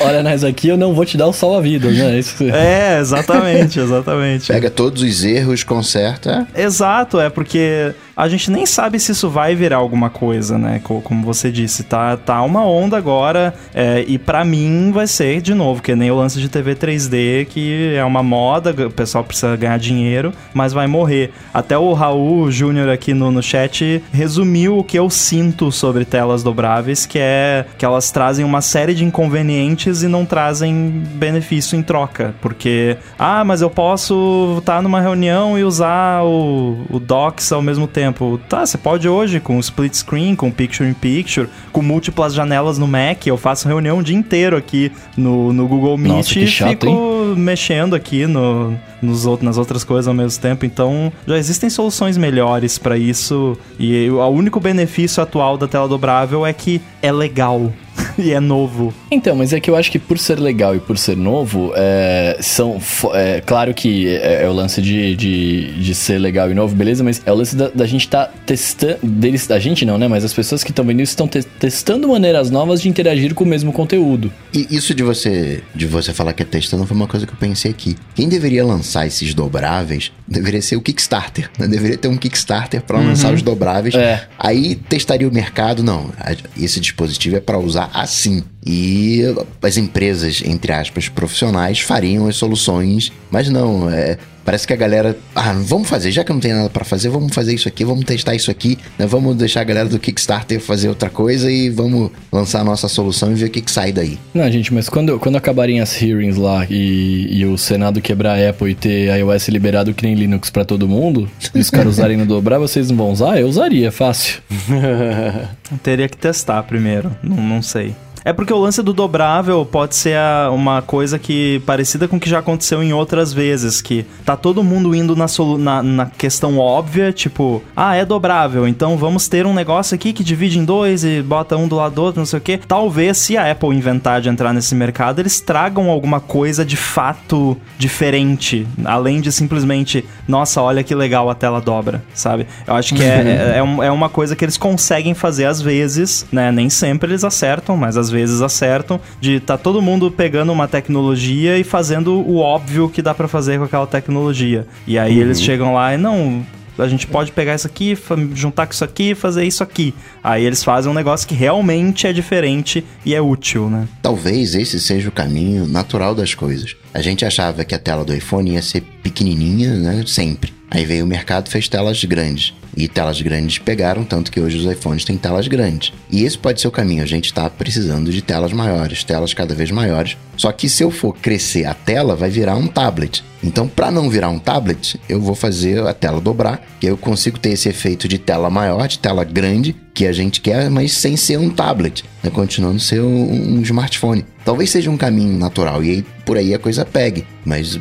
Olha nós aqui, eu não vou te dar o salva-vidas, né? Isso. É, exatamente, exatamente. Pega todos os erros, conserta. Exato, é porque a gente nem sabe se isso vai virar alguma coisa, né? Co- Como você disse, tá, tá uma onda agora é, e pra mim vai ser de novo, que nem o lance de TV 3D, que é uma moda, o pessoal precisa ganhar dinheiro, mas vai morrer. Até o Raul Júnior aqui no, no chat resumiu o que eu sinto sobre telas dobráveis, que é que elas trazem uma série de inconvenientes e não trazem benefício em troca, porque ah, mas eu posso estar numa reunião e usar o, o Docs ao mesmo tempo. Tá, você pode hoje com split screen, com picture in picture, com múltiplas janelas no Mac. Eu faço reunião o dia inteiro aqui no, no Google Meet Nossa, e chato, fico mexendo aqui no, nos outros, nas outras coisas ao mesmo tempo. Então, já existem soluções melhores para isso. E o único benefício atual da tela dobrável é que é legal [LAUGHS] e é novo. Então, mas é que eu acho que por ser legal e por ser novo, é, são. É, claro que é, é o lance de, de, de ser legal e novo, beleza, mas é o lance da, da gente tá testando. Deles, da gente não, né? Mas as pessoas que estão vendo isso estão te- testando maneiras novas de interagir com o mesmo conteúdo. E isso de você de você falar que é testando foi uma coisa que eu pensei aqui. Quem deveria lançar esses dobráveis deveria ser o Kickstarter. Né? Deveria ter um Kickstarter para lançar os dobráveis. É. Aí testaria o mercado. Não, esse dispositivo é para usar assim. E as empresas, entre aspas, profissionais, fariam as soluções, mas não, é, Parece que a galera, ah, vamos fazer, já que não tem nada para fazer, vamos fazer isso aqui, vamos testar isso aqui, né? vamos deixar a galera do Kickstarter fazer outra coisa e vamos lançar a nossa solução e ver o que, que sai daí. Não, gente, mas quando, quando acabarem as hearings lá e, e o Senado quebrar a Apple e ter iOS liberado que nem Linux para todo mundo, e os caras usarem no dobrar, vocês não vão usar? Eu usaria, fácil. [LAUGHS] Teria que testar primeiro, não, não sei. É porque o lance do dobrável pode ser uma coisa que parecida com o que já aconteceu em outras vezes, que tá todo mundo indo na, na, na, questão óbvia, tipo, ah, é dobrável, então vamos ter um negócio aqui que divide em dois e bota um do lado do outro, não sei o que. Talvez, se a Apple inventar de entrar nesse mercado, eles tragam alguma coisa de fato diferente, além de simplesmente, nossa, olha que legal a tela dobra, sabe? Eu acho que é, [LAUGHS] é, é, é uma coisa que eles conseguem fazer às vezes, né? Nem sempre eles acertam, mas às vezes acertam, de tá todo mundo pegando uma tecnologia e fazendo o óbvio que dá para fazer com aquela tecnologia. E aí uhum. eles chegam lá e não, a gente pode pegar isso aqui, juntar com isso aqui e fazer isso aqui. Aí eles fazem um negócio que realmente é diferente e é útil, né? Talvez esse seja o caminho natural das coisas. A gente achava que a tela do iPhone ia ser pequenininha, né, sempre. Aí veio o mercado fez telas grandes. E telas grandes pegaram, tanto que hoje os iPhones têm telas grandes. E esse pode ser o caminho. A gente está precisando de telas maiores, telas cada vez maiores. Só que se eu for crescer a tela, vai virar um tablet. Então, para não virar um tablet, eu vou fazer a tela dobrar, que eu consigo ter esse efeito de tela maior, de tela grande, que a gente quer, mas sem ser um tablet, né? continuando ser um, um smartphone. Talvez seja um caminho natural e aí, por aí a coisa pegue, mas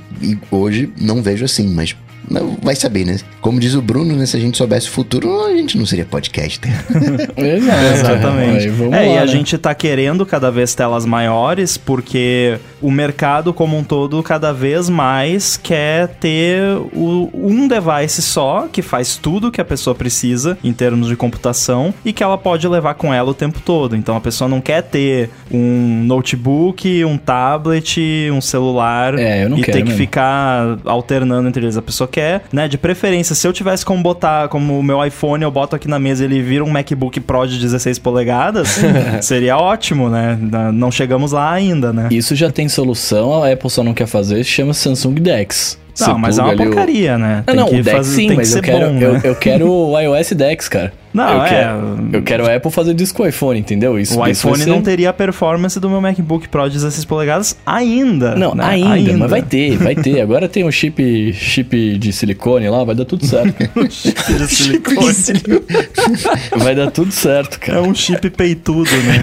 hoje não vejo assim. Mas não, vai saber, né? Como diz o Bruno, né? Se a gente soubesse o futuro, a gente não seria podcaster. [LAUGHS] Exatamente. Aí, é, lá, e a né? gente tá querendo cada vez telas maiores, porque o mercado como um todo cada vez mais quer ter o, um device só que faz tudo que a pessoa precisa em termos de computação e que ela pode levar com ela o tempo todo. Então a pessoa não quer ter um notebook, um tablet, um celular é, e ter que ficar alternando entre eles. A pessoa quer, né? De preferência, se eu tivesse como botar, como o meu iPhone, eu boto aqui na mesa e ele vira um MacBook Pro de 16 polegadas, [LAUGHS] seria ótimo, né? Não chegamos lá ainda, né? Isso já tem solução, a Apple só não quer fazer, chama Samsung Dex. Não, mas é uma porcaria, o... né? Tem não, o Dex fazer, sim, mas eu quero, bom, eu, né? eu quero o iOS Dex, cara. Não, eu é. Quero, eu quero a Apple fazer disco com o iPhone, entendeu? Isso, o isso iPhone não teria a performance do meu MacBook Pro de 16 polegadas ainda. Não, né? ainda, ainda, mas vai ter, vai ter. Agora tem um chip, chip de silicone lá, vai dar tudo certo. [LAUGHS] chip de silicone. vai dar tudo certo, cara. É um chip peitudo, né?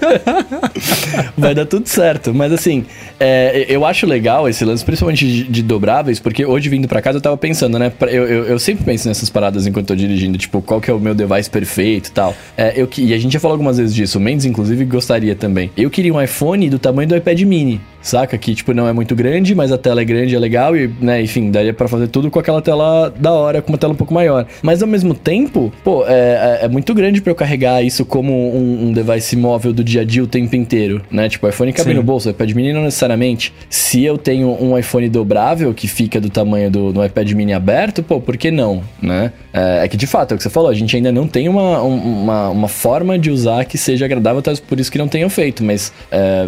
[LAUGHS] [LAUGHS] vai dar tudo certo. Mas assim, é, eu acho legal esse lance, principalmente de, de, dobráveis, porque hoje vindo para casa eu tava pensando, né? Eu, eu, eu, sempre penso nessas paradas enquanto tô dirigindo, tipo, qual que é o meu device perfeito e tal. É, eu, e a gente já falou algumas vezes disso, o Mendes, inclusive, gostaria também. Eu queria um iPhone do tamanho do iPad mini. Saca? Que, tipo, não é muito grande, mas a tela é grande, é legal e, né, enfim, daria para fazer tudo com aquela tela da hora, com uma tela um pouco maior. Mas ao mesmo tempo, pô, é, é, é muito grande para eu carregar isso como um, um, device móvel do dia a dia o tempo inteiro, né? Tipo, o iPhone cabe Sim. no bolso, o iPad mini não necessariamente. Se eu tenho um iPhone dobrável que fica do tamanho do no iPad mini aberto, pô, por que não, né? É, é, que de fato, é o que você falou, a gente ainda não tem uma, uma, uma forma de usar que seja agradável, por isso que não tenham feito, mas. É,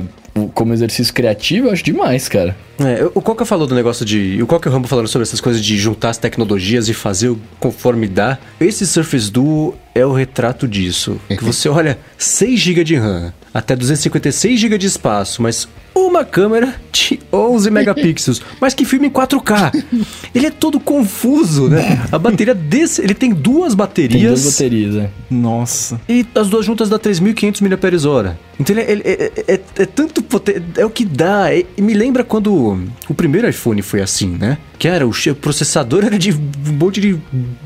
como exercício criativo, eu acho demais, cara. É, o Coca falou do negócio de. O Coca e o Rambo falando sobre essas coisas de juntar as tecnologias e fazer conforme dá. Esse Surface Duo é o retrato disso. que você olha 6 GB de RAM, até 256 GB de espaço, mas uma câmera de 11 megapixels, mas que filma em 4K. Ele é todo confuso, né? A bateria desse, ele tem duas baterias. Tem duas baterias, é. Nossa. E as duas juntas dá 3.500 mAh. Então ele, ele é, é, é, é, tanto potente, é o que dá. É, me lembra quando o primeiro iPhone foi assim, né? Que era o, o processador era de um monte de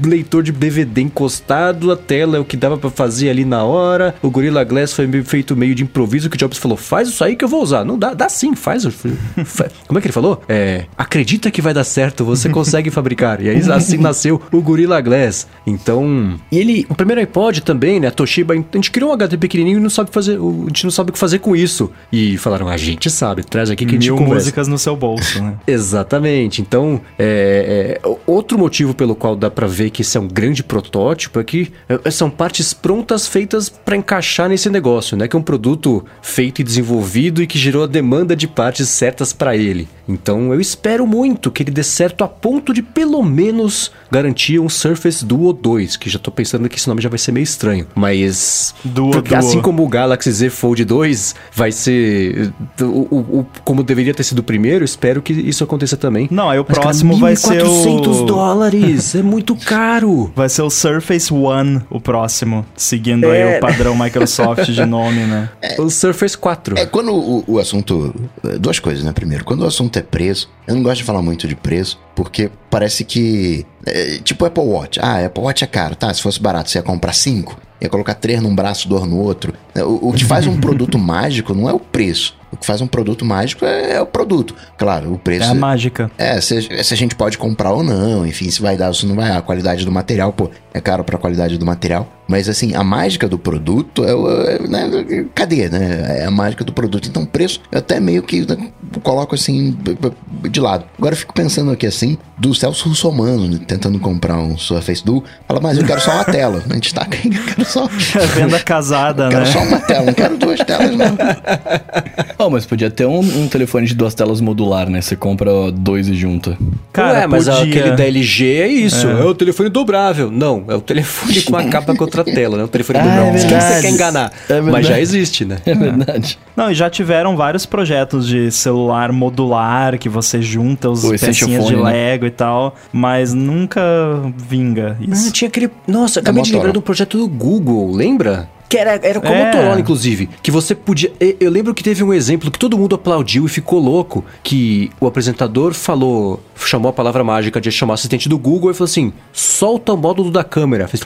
leitor de DVD encostado, a tela é o que dava para fazer ali na hora. O Gorilla Glass foi feito meio de improviso que o Jobs falou: "Faz isso aí que eu vou usar". Não dá, dá sim, faz. Como é que ele falou? É, acredita que vai dar certo, você consegue fabricar. E aí assim nasceu o Gorilla Glass. Então, e ele, o primeiro iPod também, né? A Toshiba, a gente criou um HD pequenininho e não sabe fazer o gente não sabe o que fazer com isso. E falaram, a gente sabe, traz aqui que a gente Mil músicas no seu bolso, né? [LAUGHS] Exatamente. Então, é, é, outro motivo pelo qual dá para ver que esse é um grande protótipo é que é, são partes prontas feitas para encaixar nesse negócio, né? Que é um produto feito e desenvolvido e que gerou a demanda de partes certas para ele. Então, eu espero muito que ele dê certo a ponto de pelo menos garantir um Surface Duo 2, que já tô pensando que esse nome já vai ser meio estranho, mas Duo, porque, Duo. assim como o Galaxy Z Fold 2 vai ser o, o, o- como deveria ter sido o primeiro, espero que isso aconteça também. Não, aí o Mas, cara, próximo vai ser 1.400 o... dólares, é muito caro. [LAUGHS] Vai ser o Surface One, o próximo. Seguindo É. aí o padrão Microsoft de [LAUGHS] nome, né? O Surface 4. É, quando o, o assunto. Duas coisas, né? Primeiro, quando o assunto é preço, eu não gosto de falar muito de preço, porque parece que. é, tipo Apple Watch. Ah, Apple Watch é caro. Tá, se fosse barato, você ia comprar cinco. Ia colocar três num braço, dois no outro. É, O, o que faz um produto [LAUGHS] mágico não é o preço. O que faz um produto mágico é, é o produto. Claro, o É preço. a mágica. É, se, se a gente pode comprar ou não, enfim, se vai dar ou se não vai, a qualidade do material, pô, é caro pra qualidade do material. Mas assim, a mágica do produto é, o- é né, cadê, né? É a mágica do produto. Então, preço, eu até meio que né, coloco assim de lado. Agora eu fico pensando aqui assim, do Celso Russomano, né, tentando comprar um Surface Duo, fala, mas eu quero só uma tela. A gente tá aqui, eu quero só. [LAUGHS] É venda casada, Eu né? quero só uma tela, não quero duas telas, não. [LAUGHS] Oh, mas podia ter um, um telefone de duas telas modular, né? Você compra dois e junta. Cara, Ué, mas podia. aquele da LG é isso, é. o telefone dobrável. Não, é o telefone com a capa contra a tela, né? O telefone [LAUGHS] Ah, dobrável. é Quem você quer enganar? É mas já existe, né? É verdade. Não, e já tiveram vários projetos de celular modular que você junta os O pecinhas de Phone, né? Lego e tal, mas nunca vinga Ah, isso. tinha aquele. Nossa, acabei de lembrar um projeto do Google, lembra? Que era, era com a É. Motorola, inclusive. Que você podia. e- Eu lembro que teve um exemplo que todo mundo aplaudiu e ficou louco. Que o apresentador falou. Chamou a palavra mágica de chamar assistente do Google e falou assim: solta o módulo da câmera. Fez.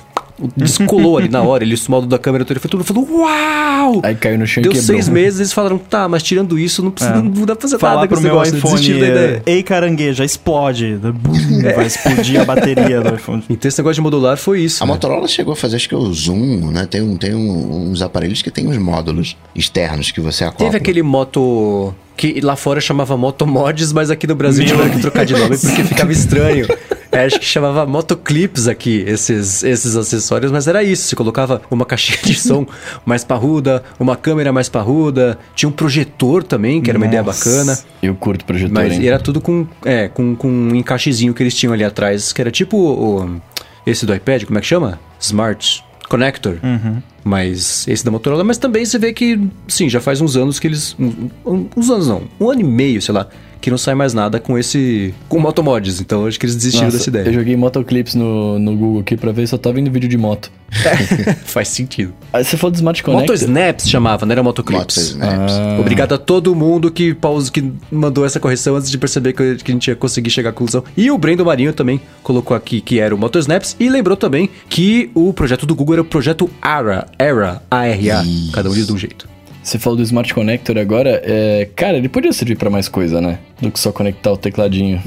Descolou ali na hora, ele o módulo da câmera todo mundo falou: Uau! Aí caiu no chão Deu e quebrou. seis meses, eles falaram: tá, mas tirando isso, não, precisa, não dá pra fazer Falar nada com pro esse meu negócio. iPhone, da ideia. ei carangueja, explode. Bum, Vai explodir a bateria do iPhone. [LAUGHS] Então esse negócio de modular foi isso. A né? Motorola chegou a fazer, acho que o Zoom, né? Tem, um, tem um- uns aparelhos que tem uns módulos externos que você acopla. Teve aquele moto. Que lá fora chamava Motomods, mas aqui no Brasil tiveram que trocar de nome porque ficava estranho. [LAUGHS] É, acho que chamava Motoclips aqui, esses, esses acessórios, mas era isso. Você colocava uma caixinha de som mais parruda, uma câmera mais parruda, tinha um projetor também, que era uma ideia Nossa. bacana. Eu curto projetor, Mas hein? e era tudo com, é, com, com um encaixezinho que eles tinham ali atrás, que era tipo o, esse do iPad, como é que chama? Smart Connector. Mas esse da Motorola, mas também você vê que, sim, já faz uns anos que eles. um- uns anos não, um ano e meio, sei lá, que não sai mais nada com esse. com Motomods. Então acho que eles desistiram Nossa, dessa ideia. Eu joguei Motoclips no, no Google aqui pra ver se eu tava vendo vídeo de moto. [LAUGHS] faz sentido. Aí você falou do Smart Connector. Motosnaps chamava, não era Motoclips. Motosnaps. Ah. Obrigado a todo mundo que pausa, que mandou essa correção antes de perceber que, que a gente ia conseguir chegar à conclusão. E o Brendo Marinho também colocou aqui que era o Motosnaps e lembrou também que o projeto do Google era o projeto ARA, ARA, A-R-A. Cada um diz de um jeito. Você falou do Smart Connector agora. É, cara, ele podia servir pra mais coisa, né? Do que só conectar o tecladinho.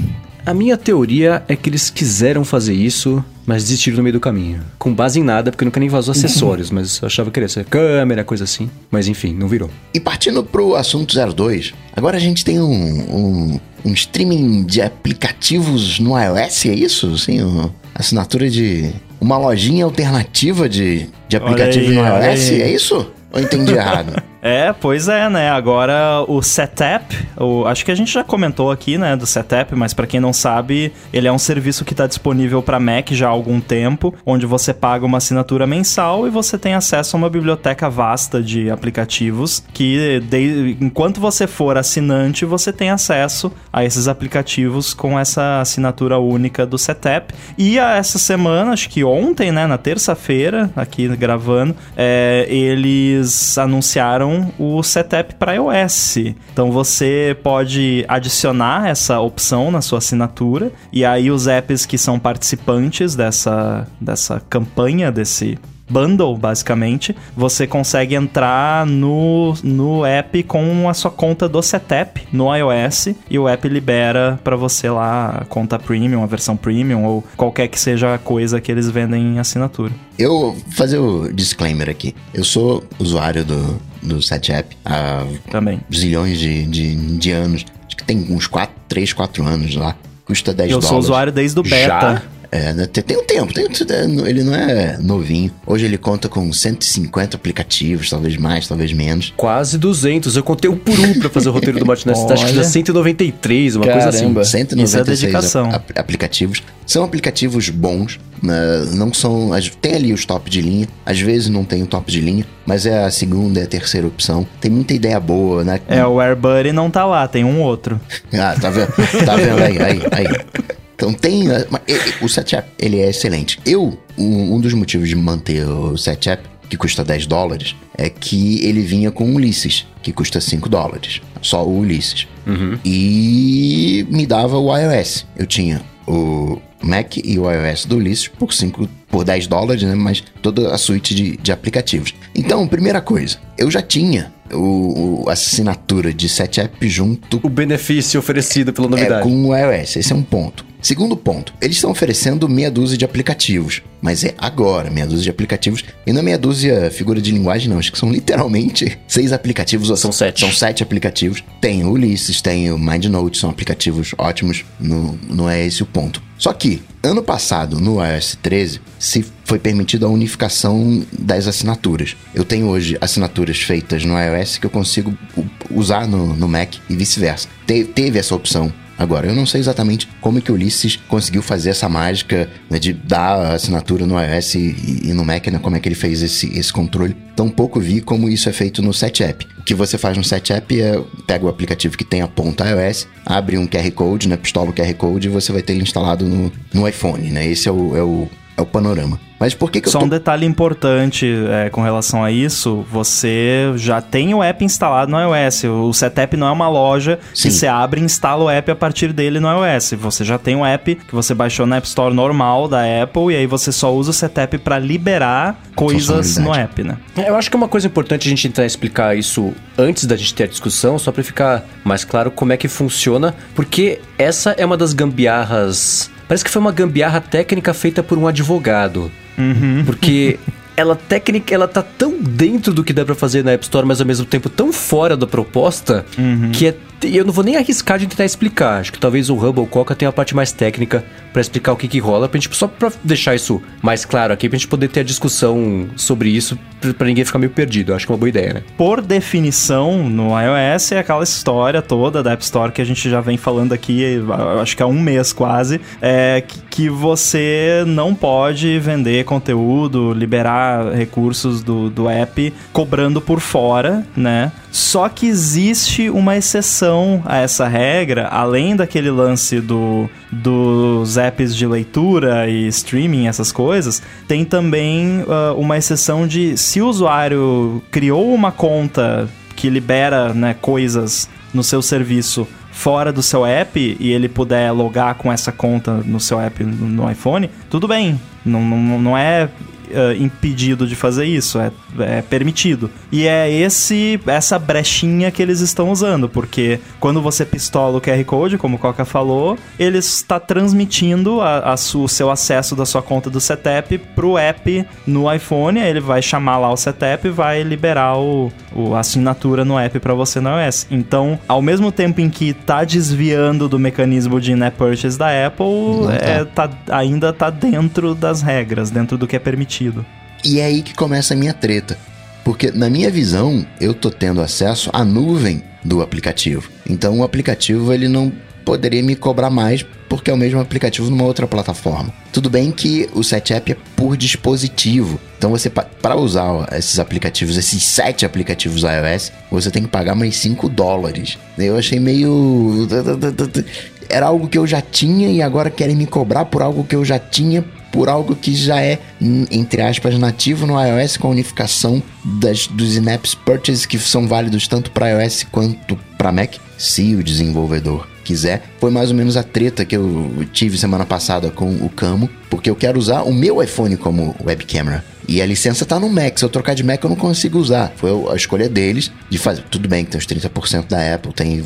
A minha teoria é que eles quiseram fazer isso, mas desistiram no meio do caminho. Com base em nada, porque nunca nem vazou [LAUGHS] acessórios, mas eu achava que ia ser câmera, coisa assim. Mas enfim, não virou. E partindo pro assunto 02, agora a gente tem um, um, um streaming de aplicativos no iOS, é isso? Sim, uma assinatura de. Uma lojinha alternativa de, de aplicativos aí, no iOS, é isso? Ou eu entendi errado? [LAUGHS] É, pois é, né? Agora o Setup, o, acho que a gente já comentou aqui, né, do Setup, mas pra quem não sabe, ele é um serviço que tá disponível pra Mac já há algum tempo, onde você paga uma assinatura mensal e você tem acesso a uma biblioteca vasta de aplicativos que de- enquanto você for assinante, você tem acesso a esses aplicativos com essa assinatura única do Setup. E a essa semana, acho que ontem, né, na terça-feira, aqui gravando, é, eles anunciaram o setup para iOS. Então você pode adicionar essa opção na sua assinatura e aí os apps que são participantes dessa, dessa campanha, desse bundle, basicamente, você consegue entrar no, no app com a sua conta do Setup no iOS e o app libera para você lá a conta premium, a versão premium ou qualquer que seja a coisa que eles vendem em assinatura. Eu vou fazer o disclaimer aqui. Eu sou usuário do, do Setup há Também. zilhões de, de, de anos. Acho que tem uns 4, 3, 4 anos lá. Custa 10 eu dólares. Eu sou usuário desde o beta. Já? É, né, tem um tempo, tem, ele não é novinho. Hoje ele conta com 150 aplicativos, talvez mais, talvez menos. Quase 200. Eu contei um por um pra fazer o roteiro do Martinez. Acho que dá 193, uma Caramba. coisa assim. 196 Isso é dedicação. ap- aplicativos. São aplicativos bons, né, não são... Tem ali os top de linha, às vezes não tem o top de linha, mas é a segunda e a terceira opção. Tem muita ideia boa, né? É, o AirBuddy não tá lá, tem um outro. Ah, tá vendo? Tá vendo aí, aí, aí. Então tem. eh, O setup, ele é excelente. Eu, um, um dos motivos de manter o setup, que custa 10 dólares, é que ele vinha com o Ulysses, que custa 5 dólares. Só o Ulysses. E me dava o iOS. Eu tinha o Mac e o iOS do Ulysses por 5 por 10 dólares, né? Mas toda a suíte de, de aplicativos. Então, primeira coisa, eu já tinha o, o- a assinatura de setup junto O benefício oferecido pela é, novidade. com o iOS. Esse é um ponto. Segundo ponto, eles estão oferecendo meia dúzia de aplicativos, mas é agora meia dúzia de aplicativos. E não é meia dúzia figura de linguagem, não. Acho que são literalmente [LAUGHS] seis aplicativos. ou São sete. São sete aplicativos. Tem o Ulysses, tem o MindNote, são aplicativos ótimos. Não, não é esse o ponto. Só que, ano passado, no iOS 13, se foi permitida a unificação das assinaturas. Eu tenho hoje assinaturas feitas no iOS que eu consigo usar no, no Mac e vice-versa. Te- teve essa opção Agora, eu não sei exatamente como que o Ulisses conseguiu fazer essa mágica né, de dar a assinatura no iOS e, e no Mac, né, como é que ele fez esse, esse controle. Tampouco vi como isso é feito no Setup. O que você faz no Setup é pega o aplicativo que tem a ponta iOS, abre um QR Code, né, pistola o QR Code e você vai ter ele instalado no, no iPhone, né? Esse é o, é o, é o panorama. Mas por que, que Só eu tô... um detalhe importante é, com relação a isso: você já tem o app instalado no iOS. O Setup não é uma loja Sim. que você abre e instala o app a partir dele no iOS. Você já tem um app que você baixou na App Store normal da Apple e aí você só usa o Setup para liberar coisas no app, né? Eu acho que é uma coisa importante a gente tentar explicar isso antes da gente ter a discussão, só pra ficar mais claro como é que funciona, porque essa é uma das gambiarras. Parece que foi uma gambiarra técnica feita por um advogado. Porque [LAUGHS] ela técnica, ela tá tão dentro do que dá pra fazer na App Store, mas ao mesmo tempo tão fora da proposta, que é eu não vou nem arriscar de tentar explicar. Acho que talvez o Hubble Coca tenha a parte mais técnica pra explicar o que que rola, pra gente, só pra deixar isso mais claro aqui, pra gente poder ter a discussão sobre isso, pra ninguém ficar meio perdido. Acho que é uma boa ideia, né? Por definição, no iOS é aquela história toda da App Store que a gente já vem falando aqui, acho que há um mês quase, é que você não pode vender conteúdo, liberar recursos do, do app cobrando por fora, né? Só que existe uma exceção a essa regra, além daquele lance do, dos apps de leitura e streaming, essas coisas, tem também ah, uma exceção de se o usuário criou uma conta que libera né, coisas no seu serviço fora do seu app e ele puder logar com essa conta no seu app no iPhone, tudo bem. Não, não, não é ah, impedido de fazer isso, é, é permitido. E é esse essa brechinha que eles estão usando, porque quando você pistola o QR Code, como o Coca falou, ele está transmitindo a, a su- o seu acesso da sua conta do Setup pro app no iPhone, aí ele vai chamar lá o Setup e vai liberar o, o- a assinatura no app para você no iOS. Então, ao mesmo tempo em que tá desviando do mecanismo de in-app purchase da Apple, tá. é, tá- ainda tá dentro das regras, dentro do que é permitido. E é aí que começa a minha treta. Porque, na minha visão, eu tô tendo acesso à nuvem do aplicativo. Então, o aplicativo ele não poderia me cobrar mais porque é o mesmo aplicativo numa outra plataforma. Tudo bem que o Setup é por dispositivo. Então, você para usar esses aplicativos, esses sete aplicativos iOS, você tem que pagar mais 5 dólares. Eu achei meio [LAUGHS] era algo que eu já tinha e agora querem me cobrar por algo que eu já tinha por algo que já é, hum, entre aspas, nativo no iOS com a unificação das, dos in-apps purchases que são válidos tanto para iOS quanto para Mac, se o desenvolvedor quiser. Foi mais ou menos a treta que eu tive semana passada com o Camo, porque eu quero usar o meu iPhone como web camera. E a licença tá no Mac. Se eu trocar de Mac, eu não consigo usar. Foi a escolha deles de fazer. Tudo bem que tem os 30% da Apple, tem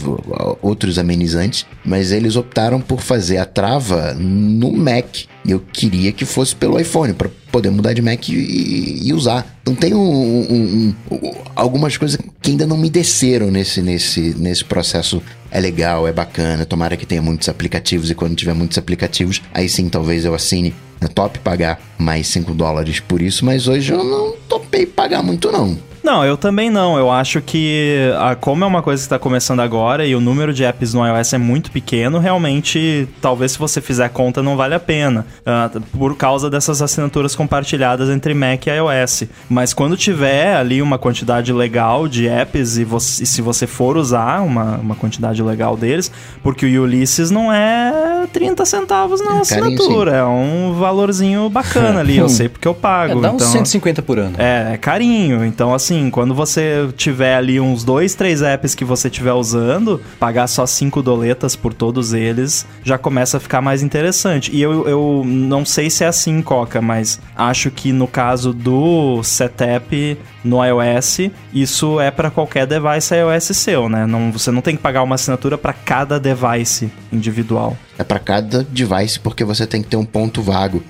outros amenizantes, mas eles optaram por fazer a trava no Mac. E eu queria que fosse pelo iPhone, para poder mudar de Mac e, e usar. Então tem um, um, um, algumas coisas que ainda não me desceram nesse, nesse, nesse processo. É legal, é bacana, tomara que tenha muitos aplicativos e quando tiver muitos aplicativos, aí sim talvez eu assine. É top pagar mais 5 dólares por isso, mas hoje eu não topei pagar muito não. Não, eu também não. Eu acho que, a, como é uma coisa que está começando agora e o número de apps no iOS é muito pequeno, realmente, talvez se você fizer conta, não vale a pena. Uh, por causa dessas assinaturas compartilhadas entre Mac e iOS. Mas quando tiver ali uma quantidade legal de apps e, você, e se você for usar uma, uma quantidade legal deles, porque o Ulysses não é 30 centavos na é assinatura, é um valorzinho bacana ali. eu [LAUGHS] sei porque eu pago. É, dá uns então, 150 por ano. É, é carinho. Então, assim assim, quando você tiver ali uns dois, três apps que você estiver usando, pagar só cinco doletas por todos eles já começa a ficar mais interessante. E eu, eu não sei se é assim, Coca, mas acho que no caso do setup no iOS, isso é para qualquer device iOS seu, né? Não, você não tem que pagar uma assinatura para cada device individual. É para cada device porque você tem que ter um ponto vago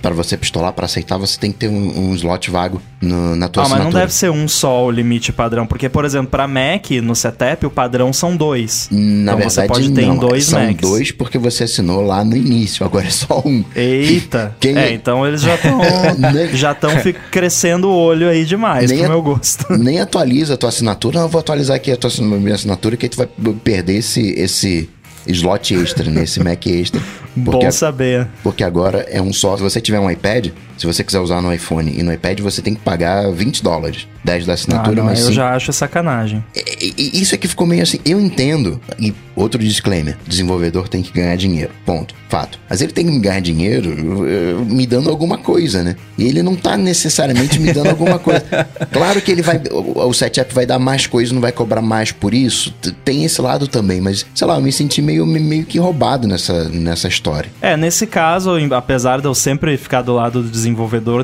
para você pistolar para aceitar, você tem que ter um, um slot vago no, na tua ah, assinatura. mas não deve ser um só o limite padrão, porque por exemplo para Mac no setup o padrão são dois. Na então verdade, você pode ter não, em dois são Macs. dois porque você assinou lá no início. Agora é só um. Eita. [LAUGHS] Quem... É, então eles já estão [LAUGHS] já estão crescendo o olho aí demais mais nem pro meu gosto. [LAUGHS] Nem atualiza a tua assinatura. Não, vou atualizar aqui a tua minha assinatura que aí tu vai perder esse, esse slot extra nesse Mac extra. Porque, Bom saber. Porque agora é um só. Se você tiver um iPad, se você quiser usar no iPhone e no iPad, você tem que pagar 20 dólares. 10 da assinatura, ah, não. Eu já acho sacanagem. E, e, isso aqui ficou meio assim. Eu entendo. E outro disclaimer: desenvolvedor tem que ganhar dinheiro. Ponto. Fato. Mas ele tem que ganhar dinheiro me dando alguma coisa, né? E ele não tá necessariamente me dando alguma coisa. [LAUGHS] Claro que ele vai. O, o setup vai dar mais coisa, não vai cobrar mais por isso. Tem esse lado também, mas, sei lá, eu me senti meio, meio que roubado nessa, nessa história. É, nesse caso, apesar de eu sempre ficar do lado do desenvolvedor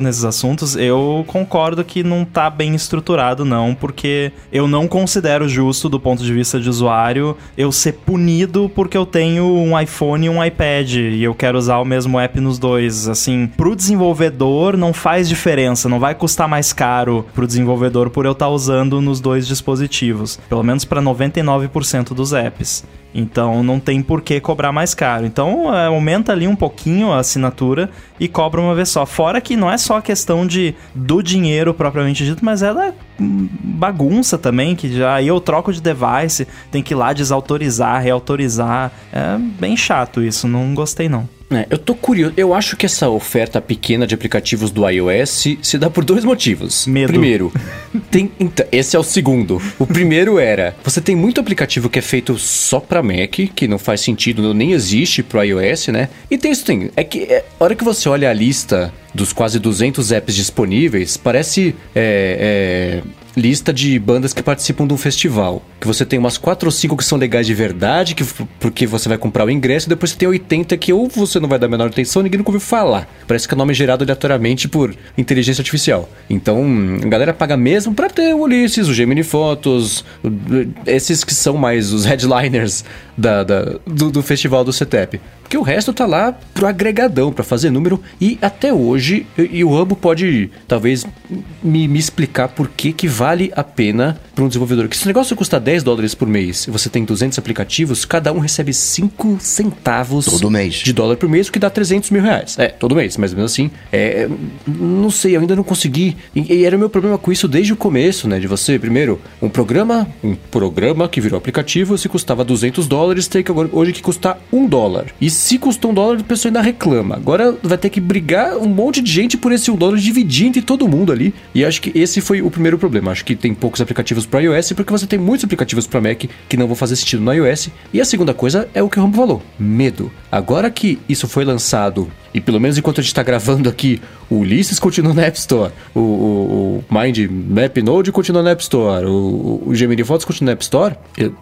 nesses assuntos, eu concordo que não tá bem estruturado, não, porque eu não considero justo, do ponto de vista de usuário, eu ser punido porque eu tenho um iPhone e um iPad e eu quero usar o mesmo app nos dois. Assim, pro desenvolvedor não faz diferença, não vai custar mais caro pro desenvolvedor por eu estar tá usando nos dois dispositivos, pelo menos para 99% dos apps. Então não tem por que cobrar mais caro. Então é, aumenta ali um pouquinho a assinatura e cobra uma vez só. Fora que não é só a questão de do dinheiro propriamente dito, mas é da bagunça também, que já aí eu troco de device, tem que ir lá desautorizar, reautorizar. É bem chato isso, não gostei não. É, eu tô curioso. Eu acho que essa oferta pequena de aplicativos do iOS se dá por dois motivos. Medo. Primeiro, [LAUGHS] tem. Então, esse é o segundo. O primeiro era: você tem muito aplicativo que é feito só para Mac, que não faz sentido, nem existe pro iOS, né? E tem isso, tem. É que é, a hora que você olha a lista dos quase 200 apps disponíveis, parece. É, é, lista de bandas que participam de um festival. Que você tem umas 4 ou 5 que são legais de verdade, que, porque você vai comprar o ingresso, e depois você tem 80 que ou você não vai dar a menor atenção, ninguém nunca ouviu falar. Parece que é nome gerado aleatoriamente por inteligência artificial. Então, a galera paga mesmo para ter o Ulisses, o Gemini Fotos, esses que são mais os headliners da, da do, do, festival do CETEP. Porque o resto tá lá pro agregadão, para fazer número, e até hoje, e, e o Rambo pode talvez me, me explicar por que que vale a pena para um desenvolvedor. Que se o negócio custa 10 dólares por mês e você tem 200 aplicativos, cada um recebe 5 centavos todo mês. de dólar por mês, o que dá 300 mil reais. É, todo mês, mas mesmo assim, é, não sei, eu ainda não consegui. E, e, era o meu problema com isso desde o começo, né? De você, primeiro, um programa, um programa que virou aplicativo, se custava 200 dólares, tem que agora, hoje que custar 1 dólar. E se custou 1 dólar, a pessoa ainda reclama. Agora vai ter que brigar um monte de gente por esse 1 dólar, dividir entre todo mundo ali. E acho que esse foi o primeiro problema acho que tem poucos aplicativos para iOS, porque você tem muitos aplicativos para Mac que não vão fazer sentido no iOS. E a segunda coisa é o que o Rambo falou: medo. Agora que isso foi lançado, e pelo menos enquanto a gente está gravando aqui, o Ulysses continua na App Store, o, o, o Mind Map Node continua na App Store, o, o Gemini Fotos continua na App Store,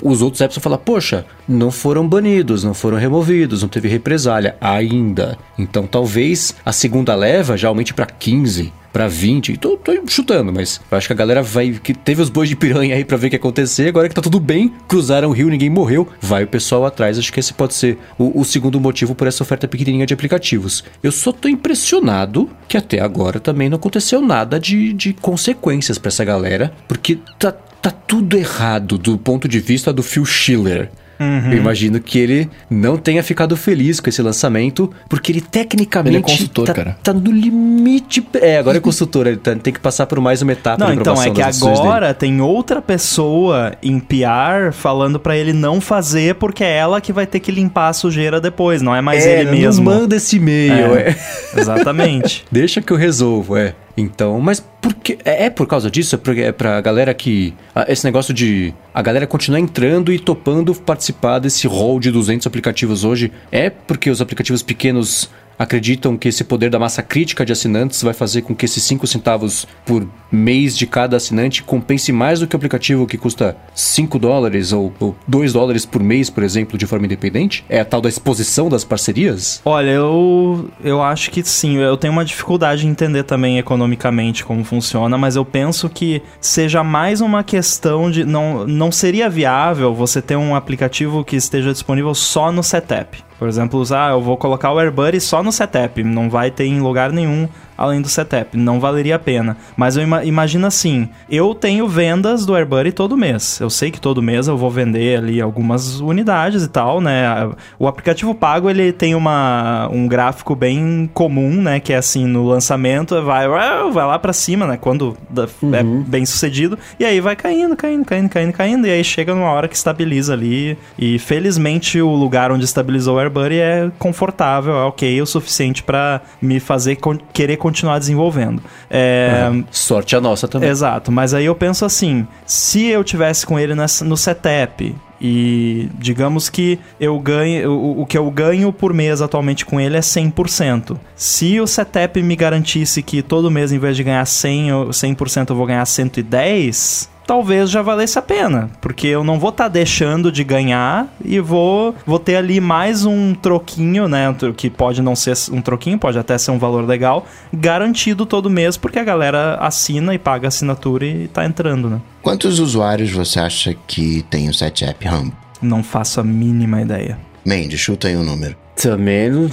os outros apps vão falar: poxa, não foram banidos, não foram removidos, não teve represália ainda. Então talvez a segunda leva já aumente para 15 para 20. Tô, tô chutando, mas eu acho que a galera vai. que teve os bois de piranha aí para ver o que acontecer. Agora que tá tudo bem, cruzaram o rio, ninguém morreu, vai o pessoal atrás. Acho que esse pode ser o, o segundo motivo por essa oferta pequenininha de aplicativos. Eu só tô impressionado que até agora também não aconteceu nada de, de consequências para essa galera, porque tá, tá tudo errado do ponto de vista do Phil Schiller. Uhum. Eu imagino que ele não tenha ficado feliz com esse lançamento, porque ele tecnicamente ele é consultor, tá, cara. tá no limite. É, agora é consultor, ele tá, tem que passar por mais uma etapa não, de então é que agora dele. tem outra pessoa em PR falando para ele não fazer, porque é ela que vai ter que limpar a sujeira depois, não é mais é, ele mesmo. Não manda esse e-mail, é. é. Exatamente. [LAUGHS] Deixa que eu resolvo, é. Então, mas por que, é, é por causa disso? É, pra, é pra galera que. Esse negócio de. A galera continuar entrando e topando participar desse rol de 200 aplicativos hoje. É porque os aplicativos pequenos acreditam que esse poder da massa crítica de assinantes vai fazer com que esses 5 centavos por mês de cada assinante compense mais do que o aplicativo que custa 5 dólares ou, ou 2 dólares por mês, por exemplo, de forma independente? É a tal da exposição das parcerias? Olha, eu, eu acho que sim. Eu tenho uma dificuldade em entender também economicamente como funciona, mas eu penso que seja mais uma questão de. Não, não seria viável você ter um aplicativo que esteja disponível só no setup. Por exemplo, usar, eu vou colocar o AirBuddy só no setup, não vai ter em lugar nenhum além do setup. Não valeria a pena. Mas eu ima imagino assim, eu tenho vendas do AirBuddy todo mês. Eu sei que todo mês eu vou vender ali algumas unidades e tal, né? O aplicativo pago, ele tem uma, um gráfico bem comum, né? Que é assim, no lançamento vai, vai lá para cima, né? Quando é uhum. é bem sucedido. E aí vai caindo, caindo, caindo, caindo, caindo. E aí chega numa hora que estabiliza ali. E felizmente o lugar onde estabilizou o AirBuddy é confortável, é ok o suficiente para me fazer querer continuar desenvolvendo. É... Uhum. Sorte a nossa também. Exato, mas aí eu penso assim: se eu tivesse com ele nessa, no setup e digamos que eu ganho, o, o, que eu ganho por mês atualmente com ele é 100%. Se o setup me garantisse que todo mês, em vez de ganhar 100, 100% eu vou ganhar 110, talvez já valesse a pena, porque eu não vou estar tá deixando de ganhar e vou, vou ter ali mais um troquinho, né, que pode não ser um troquinho, pode até ser um valor legal, garantido todo mês, porque a galera assina e paga a assinatura e tá entrando, né? Quantos usuários você acha que tem o SetApp Rambo? Não faço a mínima ideia. Mendes, chuta aí um número. Também não.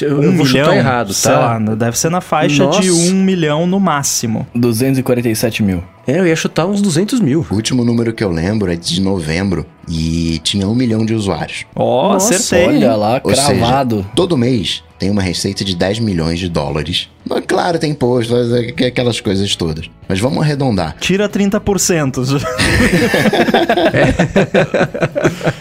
Eu, um vou milhão, chutar errado, tá? Sei lá, deve ser na faixa Nossa. de um milhão no máximo. 247 mil. É, eu ia chutar uns 200 mil. O último número que eu lembro é de novembro e tinha um milhão de usuários. Ó, oh, acertei. Olha lá, Ou cravado. Seja, todo mês tem uma receita de 10 milhões de dólares. Mas, claro, tem imposto, aquelas coisas todas. Mas vamos arredondar. Tira 30%. [LAUGHS]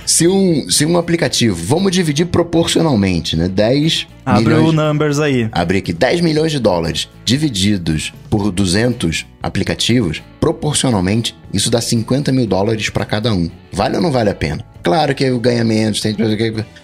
se, um, se um aplicativo, vamos dividir proporcionalmente, né? 10 Abre milhões, o numbers aí. Abre aqui 10 milhões de dólares divididos por 200 aplicativos, proporcionalmente, isso dá 50 mil dólares para cada um. Vale ou não vale a pena? Claro que ganha menos, tem,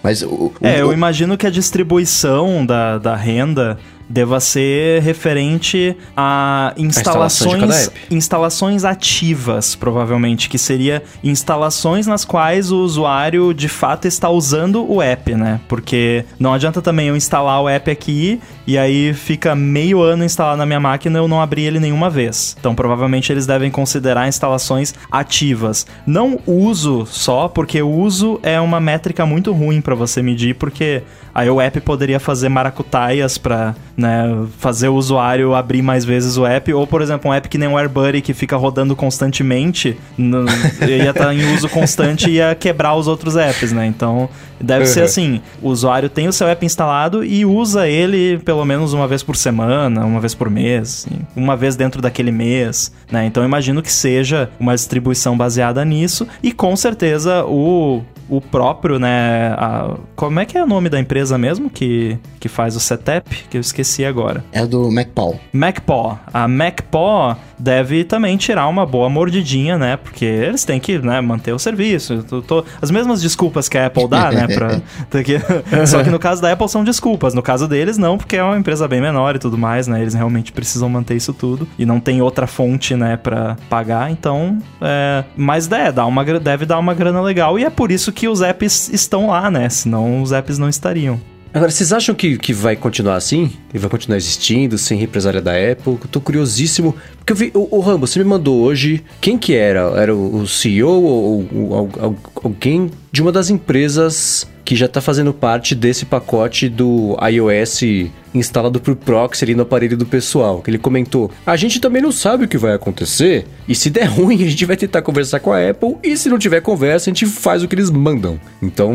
mas o, o, É, eu imagino que a distribuição da, da renda deva ser referente a instalações, a instalações ativas, provavelmente, que seria instalações nas quais o usuário de fato está usando o app, né? Porque não adianta também eu instalar o app aqui e aí fica meio ano instalado na minha máquina e eu não abri ele nenhuma vez. Então, provavelmente eles devem considerar instalações ativas. Não uso só, porque o uso é uma métrica muito ruim para você medir, porque aí o app poderia fazer maracutaias para né, fazer o usuário abrir mais vezes o app, ou por exemplo, um app que nem o AirBuddy que fica rodando constantemente, no, [LAUGHS] ia estar tá em uso constante e ia quebrar os outros apps, né? Então, deve uhum. ser assim, o usuário tem o seu app instalado e usa ele pelo menos uma vez por semana, uma vez por mês, assim, uma vez dentro daquele mês, né? Então, imagino que seja uma distribuição baseada nisso e com certeza o o próprio, né? A, como é que é o nome da empresa mesmo que, que faz o setup? Que eu esqueci agora. É do MacPaw. MacPaw. A MacPaw deve também tirar uma boa mordidinha, né? Porque eles têm que né, manter o serviço. Tô, tô... As mesmas desculpas que a Apple dá, né? Pra... [LAUGHS] Só que no caso da Apple são desculpas. No caso deles, não, porque é uma empresa bem menor e tudo mais, né? Eles realmente precisam manter isso tudo. E não tem outra fonte, né, pra pagar. Então, é... mas é, dá uma, deve dar uma grana legal. E é por isso que os apps estão lá, né? Senão os apps não estariam. Agora, vocês acham que, que vai continuar assim? Que vai continuar existindo, sem represália da Apple? Eu tô curiosíssimo. Porque eu vi, o, o Rambo, você me mandou hoje. Quem que era? Era o, o CEO ou, ou, ou alguém de uma das empresas que já está fazendo parte desse pacote do iOS instalado por proxy ali no aparelho do pessoal. Ele comentou: a gente também não sabe o que vai acontecer, e se der [LAUGHS] ruim, a gente vai tentar conversar com a Apple, e se não tiver conversa, a gente faz o que eles mandam. Então,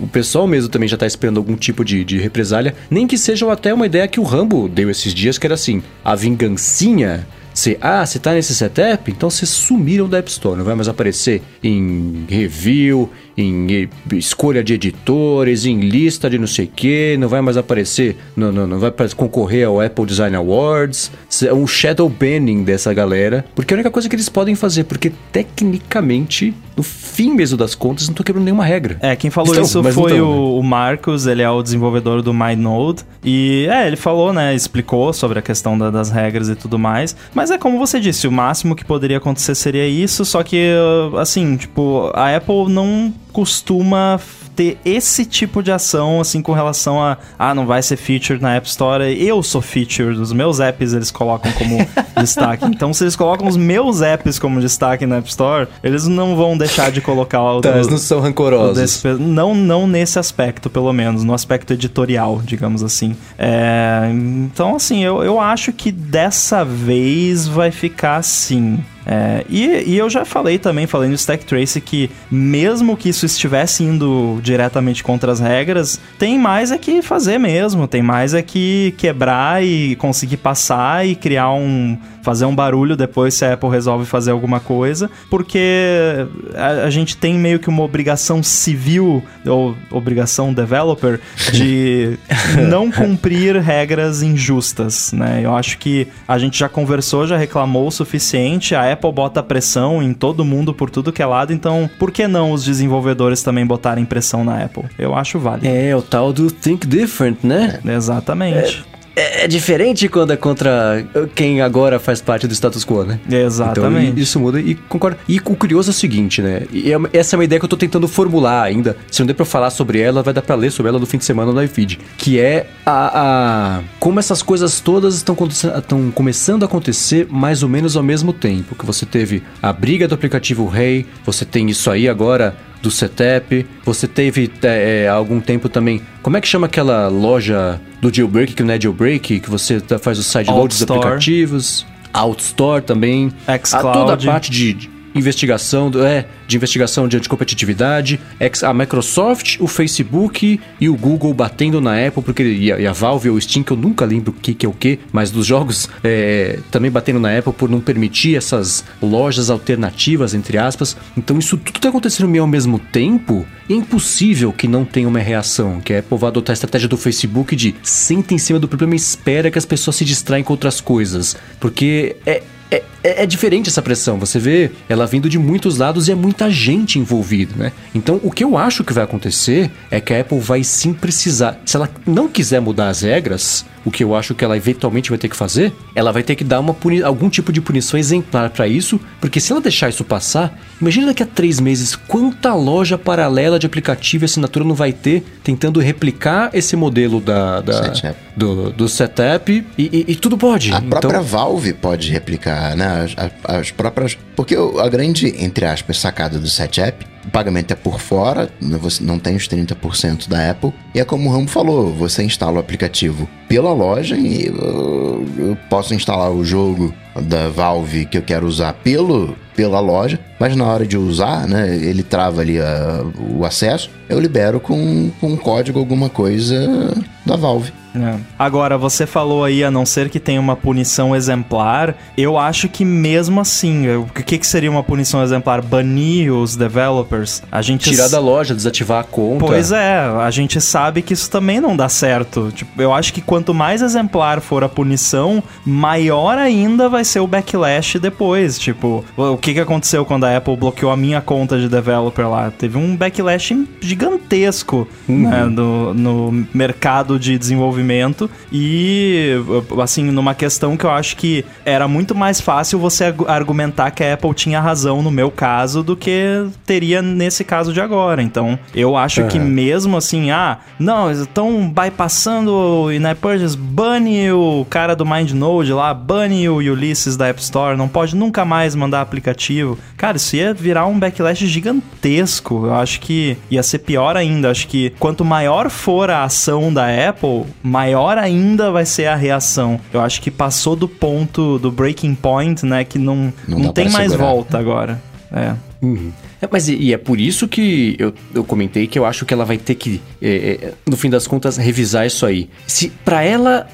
o pessoal mesmo também já está esperando algum tipo de, de represália, nem que seja até uma ideia que o Rambo deu esses dias, que era assim: a vingancinha você, ah, você tá nesse setup? Então vocês sumiram da App Store, não vai mais aparecer em review, em escolha de editores, em lista de não sei o que, não vai mais aparecer, não, não, não vai concorrer ao Apple Design Awards. É um shadow banning dessa galera, porque é a única coisa que eles podem fazer, porque tecnicamente, no fim mesmo das contas, não tô quebrando nenhuma regra. É, quem falou isso foi então, o, né? o, Marcos, ele é o desenvolvedor do MyNode, e é, ele falou, né, explicou sobre a questão da, das regras e tudo mais, mas é como você disse, o máximo que poderia acontecer seria isso, só que, assim, tipo, a Apple não costuma ter esse tipo de ação, assim, com relação a, ah, não vai ser featured na App Store. Eu sou featured, os meus apps eles colocam como [LAUGHS] destaque. Então, se eles colocam os meus apps como destaque na App Store, eles não vão deixar de colocar o. Então, eles não são rancorosos. não, não nesse aspecto, pelo menos, no aspecto editorial, digamos assim. É, então, assim, eu, eu acho que dessa vez vai ficar assim. É, e, e, eu já falei também, falei no Stack Trace, que mesmo que isso estivesse indo diretamente contra as regras, tem mais é que fazer mesmo, tem mais é que quebrar e conseguir passar e criar um, fazer um barulho depois se a Apple resolve fazer alguma coisa, porque a, a gente tem meio que uma obrigação civil, ou obrigação developer, de [LAUGHS] não cumprir regras injustas, né? Eu acho que a gente já conversou, já reclamou o suficiente, a Apple bota pressão em todo mundo por tudo que é lado, então por que não os desenvolvedores também botarem pressão na Apple? Eu acho válido. É, o tal do Think Different, né? É, exatamente. É é, é, diferente quando é contra quem agora faz parte do status quo, né? Exatamente. Então, isso muda e concordo. E o curioso é o seguinte, né? E é essa é uma ideia que eu tô tentando formular ainda. Se não der pra falar sobre ela, vai dar pra ler sobre ela no fim de semana no iFeed. Que é a, a como essas coisas todas estão, estão começando a acontecer mais ou menos ao mesmo tempo. Que você teve a briga do aplicativo Rei, hey, você tem isso aí agora do setup. Você teve é, é, algum tempo também. Como é que chama aquela loja do jailbreak, que não é jailbreak, que você faz os sideloads dos aplicativos? Outstore também. Xcloud. A toda a parte de investigação, é, de investigação de anticompetitividade, a Microsoft, o Facebook e o Google batendo na Apple, porque e a, e a Valve ou o Steam, que eu nunca lembro o que, que é o que, mas dos jogos é, também batendo na Apple por não permitir essas lojas alternativas, entre aspas. Então isso tudo está acontecendo meio ao mesmo tempo, é impossível que não tenha uma reação, que a Apple vá adotar a estratégia do Facebook de senta em cima do problema e espera que as pessoas se distraem com outras coisas, porque é, é, é, é, diferente essa pressão. Você vê ela vindo de muitos lados e é muita gente envolvida, né? Então, o que eu acho que vai acontecer é que a Apple vai sim precisar. Se ela não quiser mudar as regras, o que eu acho que ela eventualmente vai ter que fazer, ela vai ter que dar uma algum tipo de punição exemplar para isso, porque se ela deixar isso passar, imagina daqui a três meses quanta loja paralela de aplicativo e assinatura não vai ter tentando replicar esse modelo da, da do, do setup e, e, e, tudo pode. A então... própria Valve pode replicar, né? As, as próprias. Porque a grande, entre aspas, sacada do setup o pagamento é por fora, você não tem os 30% da Apple. E é como o Ramo falou, você instala o aplicativo pela loja e eu, eu posso instalar o jogo da Valve que eu quero usar pelo, pela loja, mas na hora de usar, né, ele trava ali a, o acesso, eu libero com, com um código alguma coisa da Valve. É. Agora, você falou aí, a não ser que tenha uma punição exemplar, eu acho que mesmo assim, o que, que seria uma punição exemplar? Banir os developers? A gente Tirar da loja, desativar a conta. Pois é, a gente sabe que isso também não dá certo. Tipo, eu acho que quanto mais exemplar for a punição, maior ainda vai ser o backlash depois. Tipo, o que, que aconteceu quando a Apple bloqueou a minha conta de developer lá? Teve um backlash gigantesco uhum. né, no, no mercado de desenvolvimento desenvolvimento e, assim, numa questão que eu acho que era muito mais fácil você argumentar que a Apple tinha razão no meu caso do que teria nesse caso de agora. Então, eu acho uhum. que mesmo assim, ah, não, eles estão bypassando o in Purchase, bane o cara do MindNode lá, bane o Ulysses da App Store, não pode nunca mais mandar aplicativo. Cara, isso ia virar um backlash gigantesco. Eu acho que ia ser pior ainda. Acho que quanto maior for a ação da Apple, maior ainda vai ser a reação. Eu acho que passou do ponto do breaking point, né? Que não, não, não tem mais segurar. volta agora. É. Uhum. É, mas e, e, é por isso que eu, eu comentei que eu acho que ela vai ter que, é, é, no fim das contas, revisar isso aí. Se para ela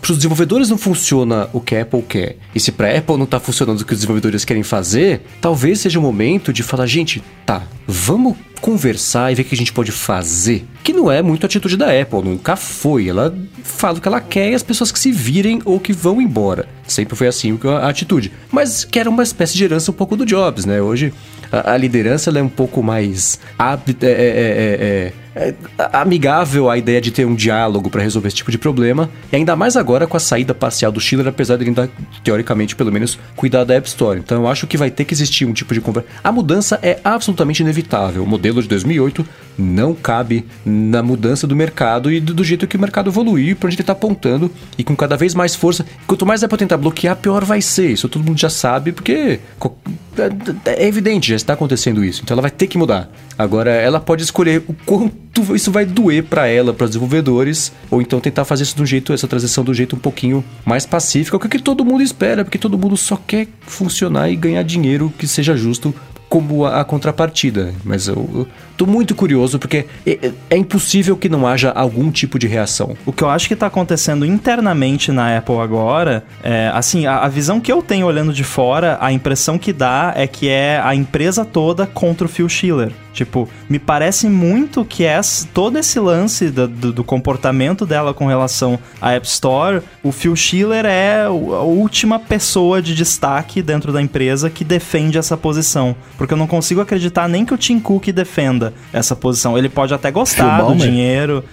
para os desenvolvedores não funciona o que a Apple quer, e se para a Apple não está funcionando o que os desenvolvedores querem fazer, talvez seja o momento de falar, gente, tá, vamos conversar e ver o que a gente pode fazer. Que não é muito a atitude da Apple, nunca foi. Ela fala o que ela quer e as pessoas que se virem ou que vão embora. Sempre foi assim a atitude. Mas que era uma espécie de herança um pouco do Jobs, né? Hoje a, liderança é um pouco mais é, é, é, é, amigável à ideia de ter um diálogo para resolver esse tipo de problema. E ainda mais agora com a saída parcial do Schiller, apesar de ainda, teoricamente, pelo menos, cuidar da App Store. Então eu acho que vai ter que existir um tipo de conversa. A mudança é absolutamente inevitável. O modelo de 2008 não cabe na mudança do mercado e do, do jeito que o mercado evoluir, para onde ele está apontando e com cada vez mais força. Quanto mais é para tentar bloquear, pior vai ser. Isso todo mundo já sabe, porque é, é evidente, já está acontecendo isso. Então ela vai ter que mudar. Agora, ela pode escolher o quanto isso vai doer para ela, para os desenvolvedores, ou então tentar fazer isso do jeito, essa transição do jeito um pouquinho mais pacífico, o que todo mundo espera, porque todo mundo só quer funcionar e ganhar dinheiro que seja justo como a, a contrapartida. Mas eu, eu tô muito curioso porque é, é, impossível que não haja algum tipo de reação. O que eu acho que tá acontecendo internamente na Apple agora, é, assim, a, a visão que eu tenho olhando de fora, a impressão que dá é que é a empresa toda contra o Phil Schiller. Tipo, me parece muito que é todo esse lance do, do, do, comportamento dela com relação à App Store, o Phil Schiller é a última pessoa de destaque dentro da empresa que defende essa posição. Porque eu não consigo acreditar nem que o Tim Cook defenda essa posição. Ele pode até gostar do dinheiro,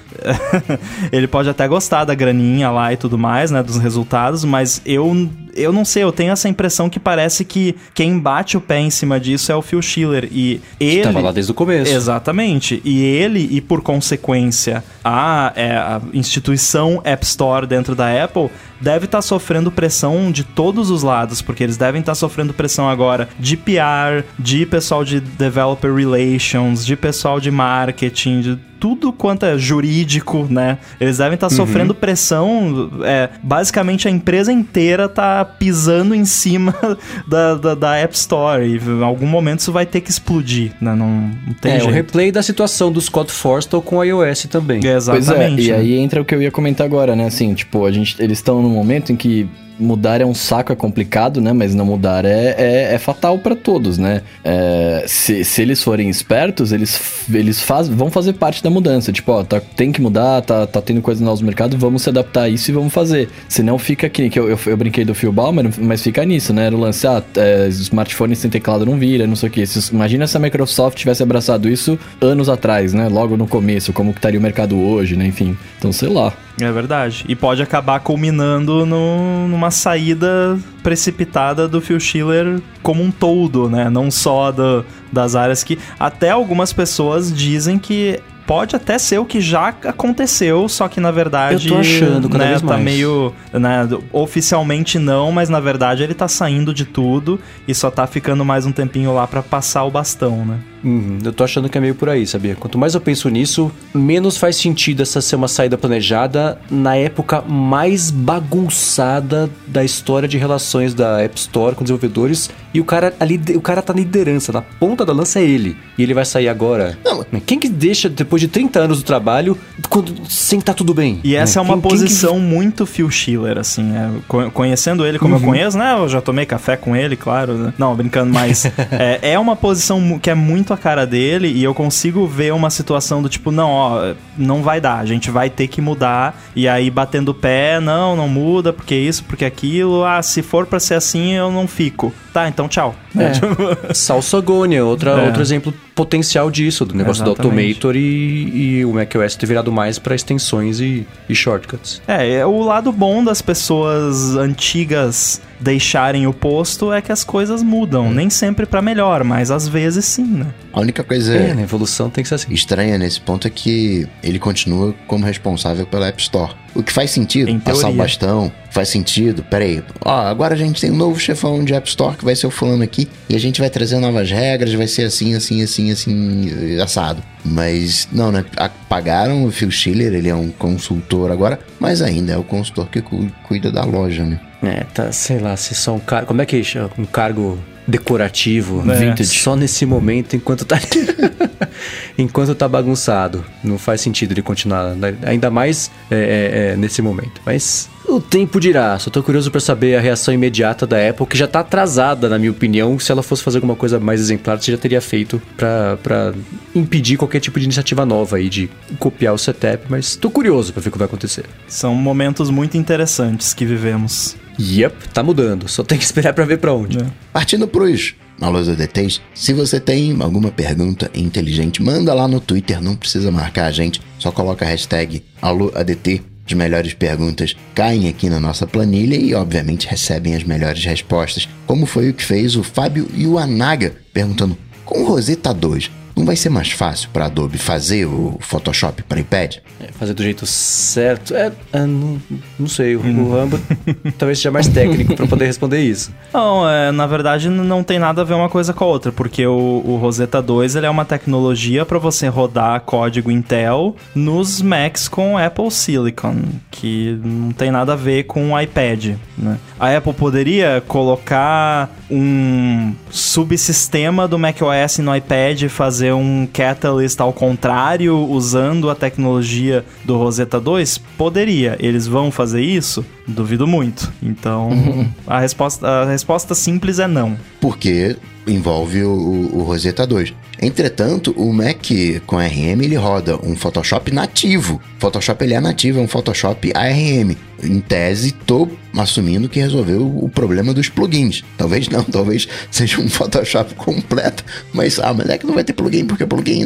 [LAUGHS] ele pode até gostar da graninha lá e tudo mais, né, dos resultados, mas eu eu não sei, eu tenho essa impressão que parece que quem bate o pé em cima disso é o Phil Schiller. E ele. Estava lá desde o começo. Exatamente. E ele, e por consequência, a, é, a instituição App Store dentro da Apple deve estar tá sofrendo pressão de todos os lados, porque eles devem estar tá sofrendo pressão agora de PR, de pessoal de developer relations, de pessoal de marketing, de tudo quanto é jurídico, né? Eles devem estar tá uhum. sofrendo pressão. É, basicamente a empresa inteira tá pisando em cima [LAUGHS] da, da, da, App Store. E em algum momento isso vai ter que explodir, né? Não, não tem é, jeito. o replay da situação do Scott Forstall com a iOS também. É, exatamente. É, e aí entra o que eu ia comentar agora, né? Assim, tipo, a gente, eles estão num momento em que mudar é um saco, é complicado, né? Mas não mudar é, é, é fatal para todos, né? É, se, se eles forem espertos, eles, eles faz, vão fazer parte da mudança. Tipo, ó, tá, tem que mudar, tá, tá tendo coisa no mercado, vamos se adaptar a isso e vamos fazer. Senão fica aqui, que eu, eu, eu brinquei do Phil Balmer, mas fica nisso, né? Era o lance, ah, é, smartphone sem teclado não vira, não sei o que. Imagina se a Microsoft tivesse abraçado isso anos atrás, né? Logo no começo, como que estaria o mercado hoje, né? Enfim, então sei lá. É verdade. E pode acabar culminando no, numa saída precipitada do Phil Schiller como um todo, né? Não só do, das áreas que. Até algumas pessoas dizem que pode até ser o que já aconteceu, só que na verdade. Eu tô achando, cada né, vez tá mais. meio. Né, oficialmente não, mas na verdade ele tá saindo de tudo e só tá ficando mais um tempinho lá para passar o bastão, né? Uhum, eu tô achando que é meio por aí, sabia? Quanto mais eu penso nisso, menos faz sentido essa ser uma saída planejada na época mais bagunçada da história de relações da App Store com desenvolvedores. E o cara ali, o cara tá na liderança, na ponta da lança é ele. E ele vai sair agora. Não. Quem que deixa, depois de 30 anos do trabalho, quando, sem tá tudo bem? E essa né? é uma quem, posição quem que... muito Phil Schiller, assim. É, conhecendo ele como uhum. eu conheço, né? Eu já tomei café com ele, claro. Né? Não, brincando, mas [LAUGHS] é, é uma posição que é muito a cara dele e eu consigo ver uma situação do tipo, não, ó, não vai dar, a gente vai ter que mudar. E aí batendo o pé, não, não muda, porque isso, porque aquilo, ah, se for para ser assim, eu não fico. Tá, então tchau. É. [LAUGHS] Salsagonia, outra, é. outro exemplo potencial disso, do negócio Exatamente. do Automator e, e o macOS ter virado mais para extensões e, e shortcuts. É, é, o lado bom das pessoas antigas deixarem o posto é que as coisas mudam. Hum. Nem sempre para melhor, mas às vezes sim, né? A única coisa é, a evolução tem que ser assim. estranha nesse ponto é que ele continua como responsável pela App Store. O que faz sentido, passar o bastão, faz sentido. Peraí, ó, agora a gente tem um novo chefão de App Store que vai ser o fulano aqui e a gente vai trazer novas regras, vai ser assim, assim, assim, assim, assado. Mas, não, né? Pagaram o Phil Schiller, ele é um consultor agora, mas ainda é o consultor que cuida da loja, né? É, tá, sei lá, se só um cargo. Como é que chama? Um cargo decorativo, é. vintage, só nesse momento, enquanto tá. [LAUGHS] enquanto tá bagunçado. Não faz sentido ele continuar, né? ainda mais é, é, é, nesse momento. Mas o tempo dirá. Só tô curioso para saber a reação imediata da Apple, que já tá atrasada, na minha opinião. Se ela fosse fazer alguma coisa mais exemplar, você já teria feito para impedir qualquer tipo de iniciativa nova aí de copiar o setup. Mas tô curioso para ver o que vai acontecer. São momentos muito interessantes que vivemos. Yep, tá mudando. Só tem que esperar para ver para onde. É. Partindo pros aulas ADTs, se você tem alguma pergunta inteligente, manda lá no Twitter, não precisa marcar a gente, só coloca a hashtag AloADT. As melhores perguntas caem aqui na nossa planilha e, obviamente, recebem as melhores respostas, como foi o que fez o Fábio Yuanaga, perguntando: com Rosetta 2, não vai ser mais fácil para Adobe fazer o Photoshop para iPad? É, fazer do jeito certo? É, é não, não sei. O, hum. o Rambo [LAUGHS] talvez seja mais técnico para poder responder isso. Não, é, na verdade não tem nada a ver uma coisa com a outra, porque o, o Rosetta 2 ele é uma tecnologia para você rodar código Intel nos Macs com Apple Silicon, que não tem nada a ver com o iPad. Né? A Apple poderia colocar um subsistema do macOS no iPad e fazer fazer um Catalyst ao contrário usando a tecnologia do Rosetta 2? Poderia. Eles vão fazer isso? Duvido muito. Então, [LAUGHS] a, resposta, a resposta simples é não. Porque envolve o, o Rosetta 2. Entretanto, o Mac com RM ele roda um Photoshop nativo. Photoshop ele é nativo, é um Photoshop ARM. Em tese, tô assumindo que resolveu o problema dos plugins. Talvez não, [LAUGHS] talvez seja um Photoshop completo, mas ah, mas é que não vai ter plugin porque plugin,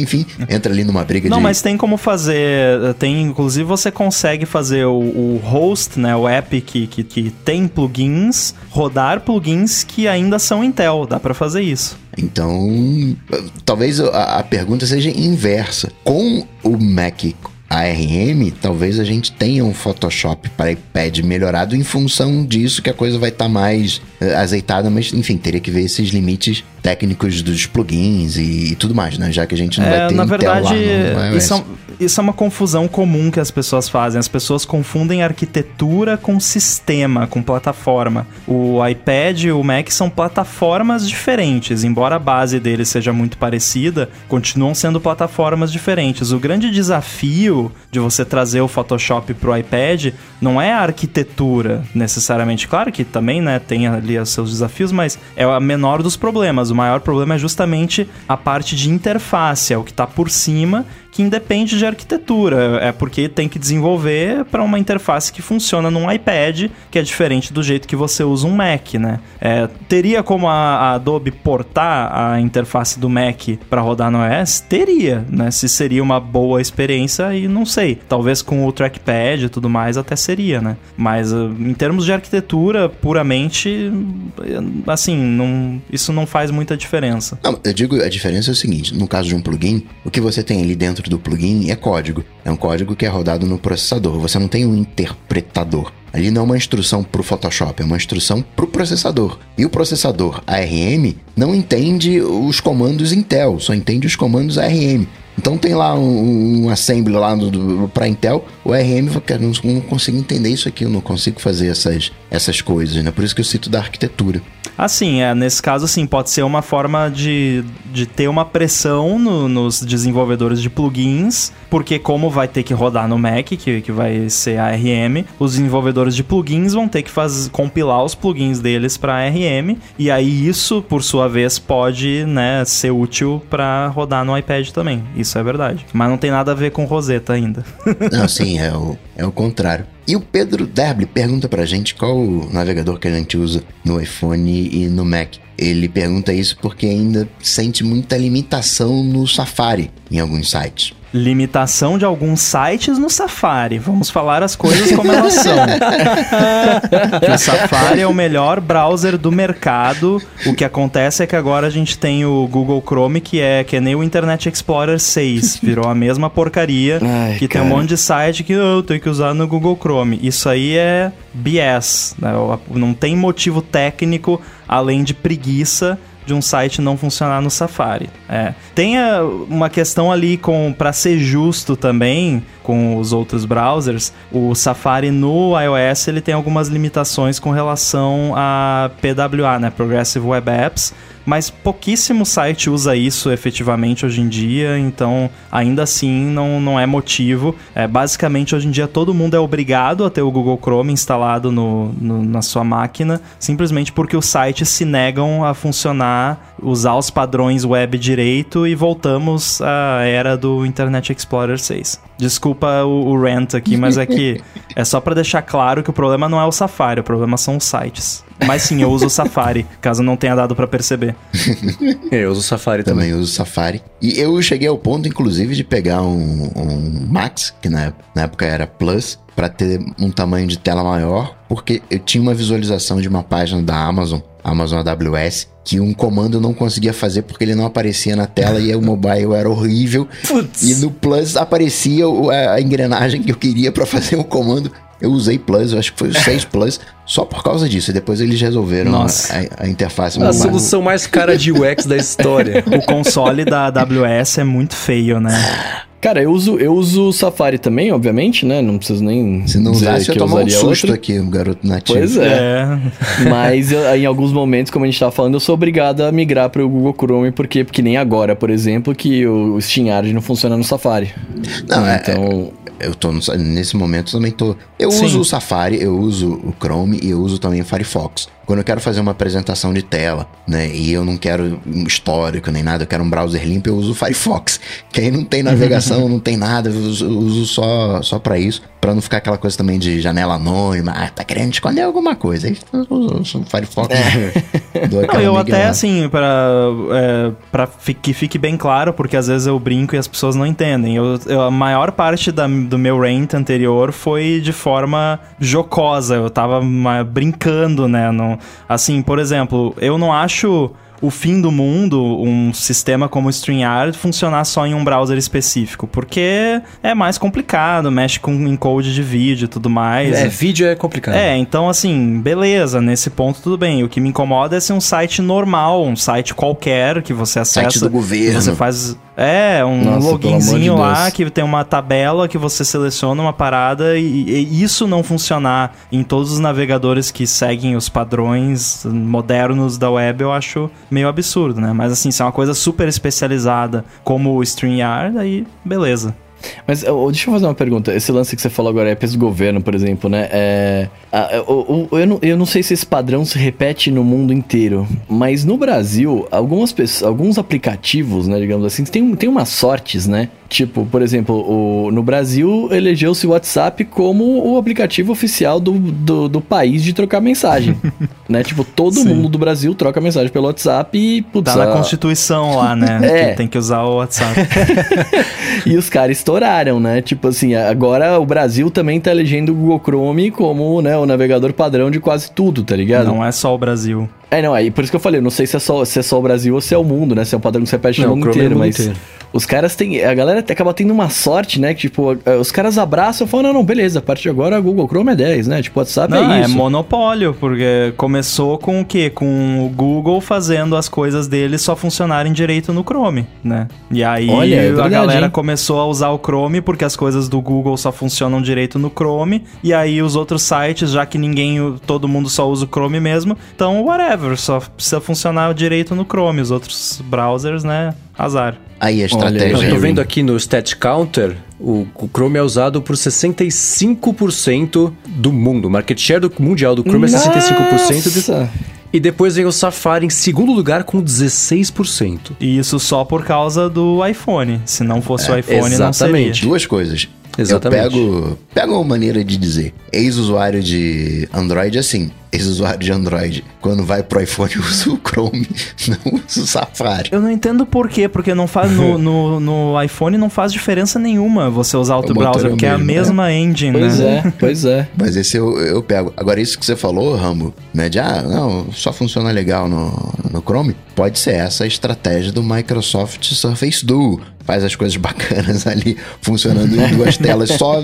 enfim, entra ali numa briga não, de... Não, mas tem como fazer, tem, inclusive você consegue fazer o, o host, né, o app que, que, que tem plugins, rodar plugins que ainda são Intel, dá para fazer isso. Então, talvez a, a pergunta seja inversa. Com o Mac ARM, talvez a gente tenha um Photoshop para iPad melhorado em função disso que a coisa vai estar tá mais uh, azeitada, mas enfim, teria que ver esses limites técnicos dos plugins e, e tudo mais, né? Já que a gente não é, vai ter na verdade, lá no, no isso, é, isso é uma confusão comum que as pessoas fazem. As pessoas confundem arquitetura com sistema, com plataforma. O iPad e o Mac são plataformas diferentes, embora a base deles seja muito parecida, continuam sendo plataformas diferentes. O grande desafio de você trazer o Photoshop pro iPad não é a arquitetura necessariamente. Claro que também, né, tem ali os seus desafios, mas é a menor dos problemas. O maior problema é justamente a parte de interface, é o que está por cima que independe de arquitetura. É porque tem que desenvolver para uma interface que funciona num iPad, que é diferente do jeito que você usa um Mac, né? É, teria como a, a, Adobe portar a interface do Mac para rodar no OS? Teria, né? Se seria uma boa experiência, e não sei. Talvez com o trackpad e tudo mais até seria, né? Mas uh, em termos de arquitetura, puramente, assim, não, isso não faz muita diferença. Não, eu digo a diferença é o seguinte: no caso de um plugin, o que você tem ali dentro dentro do plugin é código. É um código que é rodado no processador. Você não tem um interpretador. Ali não é uma instrução para o Photoshop, é uma instrução para o processador. E o processador ARM não entende os comandos Intel, só entende os comandos ARM. Então tem lá um, um assembly lá para Intel, o ARM não, não consigo entender isso aqui, eu não consigo fazer essas, essas coisas, né? Por isso que eu cito da arquitetura. Assim, é, nesse caso, sim, pode ser uma forma de, de ter uma pressão no, nos desenvolvedores de plugins, porque como vai ter que rodar no Mac, que, que vai ser ARM, os desenvolvedores de plugins vão ter que faz, compilar os plugins deles para ARM, e aí isso, por sua vez, pode né, ser útil para rodar no iPad também. Isso é verdade. Mas não tem nada a ver com Rosetta ainda. não, sim, é o, é o contrário. E o Pedro Derble pergunta pra gente qual o navegador que a gente usa no iPhone e no Mac. Ele pergunta isso porque ainda sente muita limitação no Safari em alguns sites limitação de alguns sites no Safari. Vamos falar as coisas como elas são. [LAUGHS] o Safari é o melhor browser do mercado. O que acontece é que agora a gente tem o Google Chrome, que é que é nem o Internet Explorer 6. Virou a mesma porcaria. [LAUGHS] Ai, que cara. tem um monte de site que eu tenho que usar no Google Chrome. Isso aí é BS. Né? Não tem motivo técnico além de preguiça de um site não funcionar no Safari. É. Tem uma questão ali com para ser justo também com os outros browsers, o Safari no iOS ele tem algumas limitações com relação a PWA, né, Progressive Web Apps, mas pouquíssimo site usa isso efetivamente hoje em dia, então ainda assim não, não é motivo. É, basicamente, hoje em dia todo mundo é obrigado a ter o Google Chrome instalado no, no, na sua máquina, simplesmente porque os sites se negam a funcionar, usar os padrões web direito e voltamos à era do Internet Explorer 6. Desculpa o, o rant aqui, mas é que [LAUGHS] é só para deixar claro que o problema não é o Safari, o problema são os sites. Mas sim, eu uso o Safari, caso não tenha dado para perceber. eu uso o Safari também. Também uso o Safari. E eu cheguei ao ponto, inclusive, de pegar um, um Max, que na, na época era Plus, para ter um tamanho de tela maior, porque eu tinha uma visualização de uma página da Amazon, Amazon AWS, que um comando não conseguia fazer porque ele não aparecia na tela e o mobile era horrível. Putz. E no Plus aparecia a engrenagem que eu queria para fazer o comando eu usei Plus, eu acho que foi o 6 [LAUGHS] Plus, só por causa disso. E depois eles resolveram a, a, interface. A solução mais cara de UX da história. [LAUGHS] o console da AWS é muito feio, né? Cara, eu uso, eu uso o Safari também, obviamente, né? Não preciso nem. Se não usasse, eu, eu um susto outro. aqui, um garoto nativo. Pois é. é. Mas eu, em alguns momentos, como a gente tava falando, eu sou obrigado a migrar para o Google Chrome, porque, porque nem agora, por exemplo, que o, o SteamYard não funciona no Safari. Não, é, então. É eu tô no, nesse momento também tô. Eu Sim. uso o Safari, eu uso o Chrome e eu uso também o Firefox. Quando eu quero fazer uma apresentação de tela, né, e eu não quero um histórico nem nada, eu quero um browser limpo, eu uso o Firefox. Que aí não tem navegação, [LAUGHS] não tem nada, eu uso, eu uso só só para isso, para não ficar aquela coisa também de janela anônima, ah, tá querendo esconder alguma coisa. Aí eu uso o Firefox. É. Não, eu até lá. assim, para é, para que fique bem claro, porque às vezes eu brinco e as pessoas não entendem. Eu, eu a maior parte da, do meu rant anterior foi de forma jocosa, eu tava brincando, né, não assim, por exemplo, eu não acho o fim do mundo um sistema como o StreamYard funcionar só em um browser específico, porque é mais complicado, mexe com encode de vídeo e tudo mais. É, vídeo é complicado. É, então assim, beleza, nesse ponto tudo bem. O que me incomoda é ser um site normal, um site qualquer que você acessa. Site do governo. Você faz é, um Nossa, loginzinho de lá que tem uma tabela que você seleciona uma parada e, e, isso não funcionar em todos os navegadores que seguem os padrões modernos da web, eu acho meio absurdo, né? Mas assim, se é uma coisa super especializada como o StreamYard, aí beleza. Mas deixa eu fazer uma pergunta. Esse lance que você falou agora é peso governo, por exemplo, né? É, eu, eu, não, eu não sei se esse padrão se repete no mundo inteiro, mas no Brasil, algumas pessoas, alguns aplicativos, né, digamos assim, tem, tem umas sortes, né? Tipo, por exemplo, o, no Brasil elegeu-se o WhatsApp como o aplicativo oficial do, do, do país de trocar mensagem. [LAUGHS] né? Tipo, todo Sim. mundo do Brasil troca mensagem pelo WhatsApp e... Putz, tá na a... Constituição lá, né? [LAUGHS] é. Que tem que usar o WhatsApp. [LAUGHS] e os caras estouraram, né? Tipo assim, agora o Brasil também tá elegendo o Google Chrome como né, o navegador padrão de quase tudo, tá ligado? Não é só o Brasil. É, não, aí por isso que eu falei, não sei se é só, se é só o Brasil ou se é o mundo, né? Se é um padrão que você repete no mundo inteiro, é mas... Inteiro. Os caras têm. A galera acaba tendo uma sorte, né? Que, tipo, os caras abraçam e falam: não, não, beleza, a partir de agora a Google Chrome é 10, né? Tipo, WhatsApp não, é isso. É monopólio, porque começou com o quê? Com o Google fazendo as coisas dele só funcionarem direito no Chrome, né? E aí Olha, é verdade, a galera hein? começou a usar o Chrome porque as coisas do Google só funcionam direito no Chrome. E aí os outros sites, já que ninguém, todo mundo só usa o Chrome mesmo, então whatever, só precisa funcionar direito no Chrome. Os outros browsers, né? Azar. Aí a estratégia. Olha, eu tô vendo aqui no Stat Counter, o, Chrome é usado por 65% do mundo. O market share do, mundial do Chrome Nossa. é 65%. De, e depois vem o Safari em segundo lugar com 16%. E isso só por causa do iPhone. Se não fosse é, o iPhone, exatamente. não seria. Duas coisas. Exatamente. Eu pego, pego uma maneira de dizer. Ex-usuário de Android assim. Ex-usuário de Android, quando vai pro iPhone, usa o Chrome, [LAUGHS] não usa o Safari. Eu não entendo por quê, porque não faz no, [LAUGHS] no, no iPhone não faz diferença nenhuma você usar outro browser, porque é a mesma é. engine, pois né? é, [LAUGHS] pois é. Mas esse eu, eu pego. Agora, isso que você falou, Rambo, né? De, ah, não, só funciona legal no, no Chrome, pode ser essa a estratégia do Microsoft Surface Duo faz as coisas bacanas [LAUGHS] ali, funcionando em duas [LAUGHS] telas só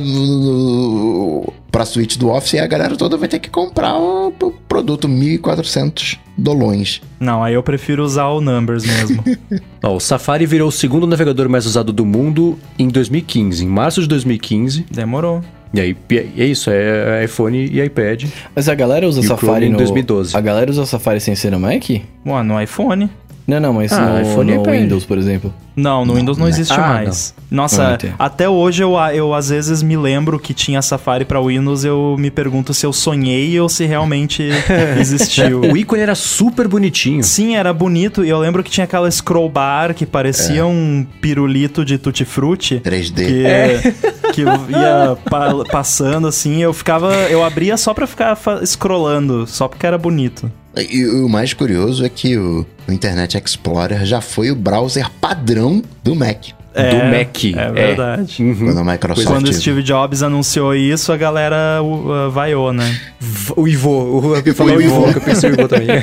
para a suíte do Office e a galera toda vai ter que comprar o, produto 1.400 dolões. Não, aí eu prefiro usar o Numbers mesmo. [LAUGHS] Ó, o Safari virou o segundo navegador mais usado do mundo em 2015, em março de 2015. Demorou. E aí, é isso, é iPhone e iPad. Mas a galera usa Safari no... em 2012. A galera usa Safari sem ser no Mac? Ué, no iPhone. Não, não, mas ah, no, iPhone no Windows, por exemplo. Não, no Windows não existe ah, mais. Não. Nossa, até hoje eu, eu às vezes me lembro que tinha Safari para Windows, eu me pergunto se eu sonhei ou se realmente [LAUGHS] existiu. o ícone era super bonitinho. Sim, era bonito e eu lembro que tinha aquela scroll bar que parecia é. um pirulito de tutti frutti. 3D. Que, é. que ia pa passando assim, eu ficava, eu abria só para ficar scrollando, só porque era bonito. E o mais curioso é que o, o Internet Explorer já foi o browser padrão do Mac. É, do Mac. É verdade. É. Uhum. Quando, a Microsoft... Quando o Steve Jobs anunciou isso, a galera uh, vaiou, né? O Ivo. O, eu [LAUGHS] falei o Ivo, que eu pensei o Ivo também. [LAUGHS]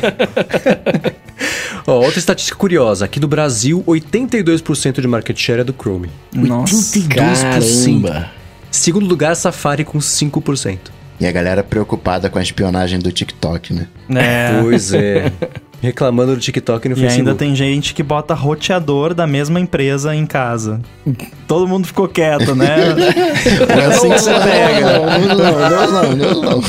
Ó, outra estatística curiosa. Aqui no Brasil, 82% de market share é do Chrome. Nossa, 82%. Caramba. Segundo lugar, Safari com 5%. E a galera preocupada com a espionagem do TikTok, né? É. Pois é. [LAUGHS] Reclamando do TikTok no e Facebook. E ainda tem gente que bota roteador da mesma empresa em casa. Todo mundo ficou quieto, né? [LAUGHS] é assim que você pega. Não, não, não, não,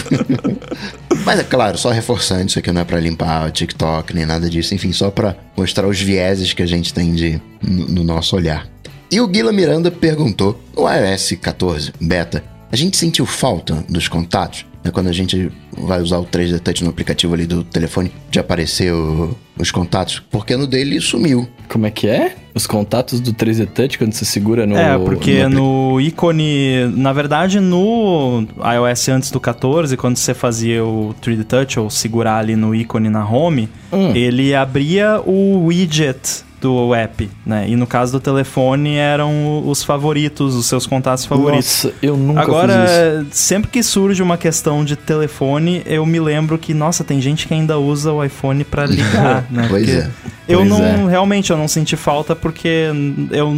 [LAUGHS] Mas é claro, só reforçando, isso aqui não é para limpar o TikTok nem nada disso. Enfim, só para mostrar os vieses que a gente tem de, no, no nosso olhar. E o Guila Miranda perguntou: no iOS 14 beta, a gente sentiu falta dos contatos. Né? Quando a gente vai usar o 3D Touch no aplicativo ali do telefone, de aparecer o, os contatos, porque no dele sumiu. Como é que é? Os contatos do 3D Touch quando você segura no. É, porque no, no ícone. Na verdade, no iOS antes do 14, quando você fazia o 3D Touch ou segurar ali no ícone na home, hum. ele abria o widget do app, né? E no caso do telefone eram os favoritos, os seus contatos favoritos. Nossa, eu nunca Agora, sempre que surge uma questão de telefone, eu me lembro que, nossa, tem gente que ainda usa o iPhone para ligar, [LAUGHS] né? Pois Porque é. Eu pois não, é. realmente, eu não senti falta porque eu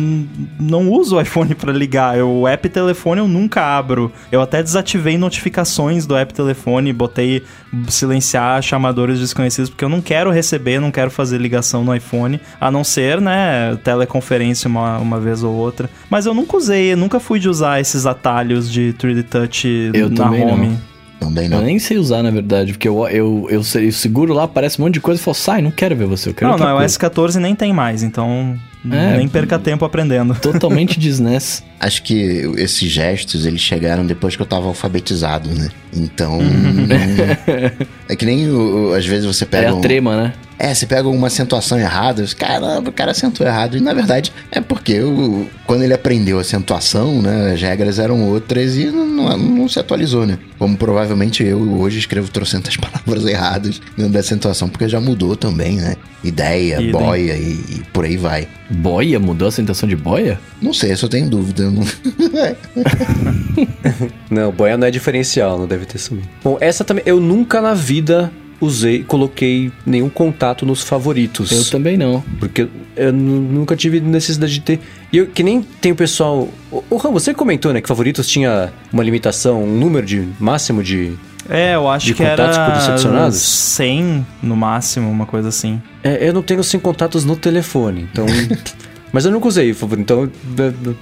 não uso o iPhone [LAUGHS] para ligar. Eu, o app telefone eu nunca abro. Eu até desativei notificações do app telefone, botei silenciar chamadores desconhecidos porque eu não quero receber, não quero fazer ligação no iPhone, a não ser, né, teleconferência uma, uma vez ou outra. Mas eu nunca usei, nunca fui de usar esses atalhos de 3D Touch eu na home. Não. Também não. Eu nem sei usar, na verdade, porque eu, eu, eu, eu seguro lá, aparece um monte de coisa e falo, sai, não quero ver você, eu quero Não, não, o S14 nem tem mais, então é, nem perca tempo aprendendo. Totalmente [LAUGHS] desnes. Acho que esses gestos, eles chegaram depois que eu tava alfabetizado, né? Então... [LAUGHS] É que nem, às vezes, você pega... É a um... trema, né? É, você pega uma acentuação errada, caramba, o cara acentuou errado. E na verdade é porque o, quando ele aprendeu a acentuação, né, as regras eram outras e não, não, não, se atualizou, né? Como provavelmente eu hoje escrevo trocentas [LAUGHS] palavras erradas dentro da acentuação, porque já mudou também, né? Ideia, Idem. boia e, e, por aí vai. Boia? Mudou a acentuação de boia? Não sei, só tenho dúvida. Não... [LAUGHS] não, boia não é diferencial, não deve ter sumido. Bom, essa também, eu nunca na vida usei, coloquei nenhum contato nos favoritos. Eu também não. Porque eu nunca tive necessidade de ter. E eu, que nem tem o pessoal. O Ram, você comentou, né, que favoritos tinha uma limitação, um número de máximo de. É, eu acho que era 100 no máximo, uma coisa assim. É, eu não tenho 100 contatos no telefone, então [LAUGHS] Mas eu nunca usei, então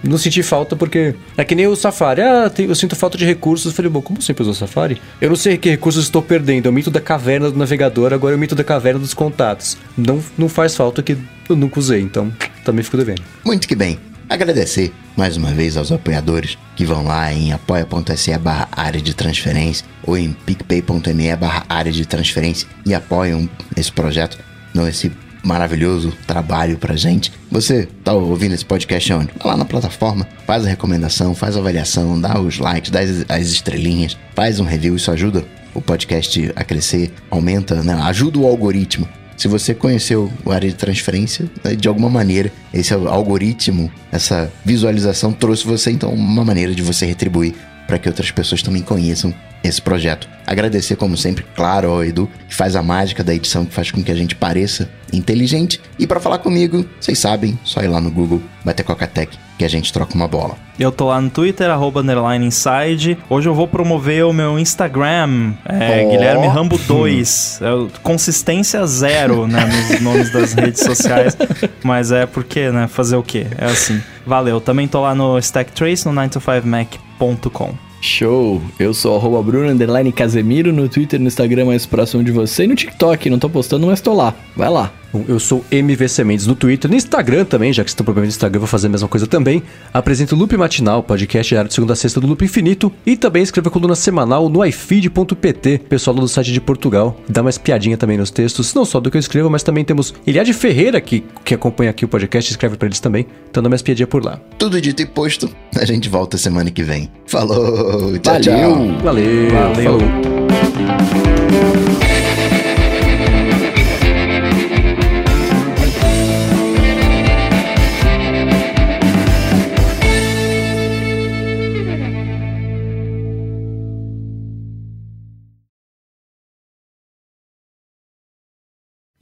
não senti falta porque. É que nem o Safari. Ah, eu sinto falta de recursos. Eu falei, bom, como sempre usou o Safari? Eu não sei que recursos estou perdendo. É o mito da caverna do navegador, agora é o mito da caverna dos contatos. Não, não faz falta que eu nunca usei, então também fico devendo. Muito que bem. Agradecer mais uma vez aos apoiadores que vão lá em apoia.se barra área de transferência ou em picpay.me barra área de transferência e apoiam esse projeto, não esse maravilhoso trabalho pra gente. Você tá ouvindo esse podcast onde? Vai lá na plataforma, faz a recomendação, faz a avaliação, dá os likes, dá as, as estrelinhas, faz um review, isso ajuda o podcast a crescer, aumenta, né? ajuda o algoritmo. Se você conheceu o área de transferência, né, de alguma maneira, esse algoritmo, essa visualização trouxe você, então, uma maneira de você retribuir para que outras pessoas também conheçam esse projeto. Agradecer, como sempre, claro, ao Edu, que faz a mágica da edição, que faz com que a gente pareça inteligente. E para falar comigo, vocês sabem, só ir lá no Google, bater Coca-Tech, que a gente troca uma bola. Eu tô lá no Twitter, arroba underline inside. Hoje eu vou promover o meu Instagram, é, oh. Guilherme Rambo 2. É, consistência zero, né, nos [LAUGHS] nomes das redes sociais. Mas é porque, né, fazer o quê? É assim. Valeu. Também tô lá no Stack Trace, no 9to5mac.com. Show! Eu sou arroba Bruno Casemiro no Twitter, no Instagram mais próximo de você e no TikTok. Não tô postando, mas tô lá. Vai lá. Eu sou MV Sementes no Twitter, no Instagram também, já que estão problema no Instagram, vou fazer a mesma coisa também. Apresento o Loop Matinal, podcast diário de segunda a sexta do Loop Infinito. E também escrevo a coluna semanal no ifeed.pt, pessoal do site de Portugal. Dá mais piadinha também nos textos, não só do que eu escrevo, mas também temos Eliade Ferreira, que, que acompanha aqui o podcast, escreve para eles também. Então dá mais piadinha por lá. Tudo dito e posto, a gente volta semana que vem. Falou, tchau, Valeu. tchau. Valeu, Valeu. Falou.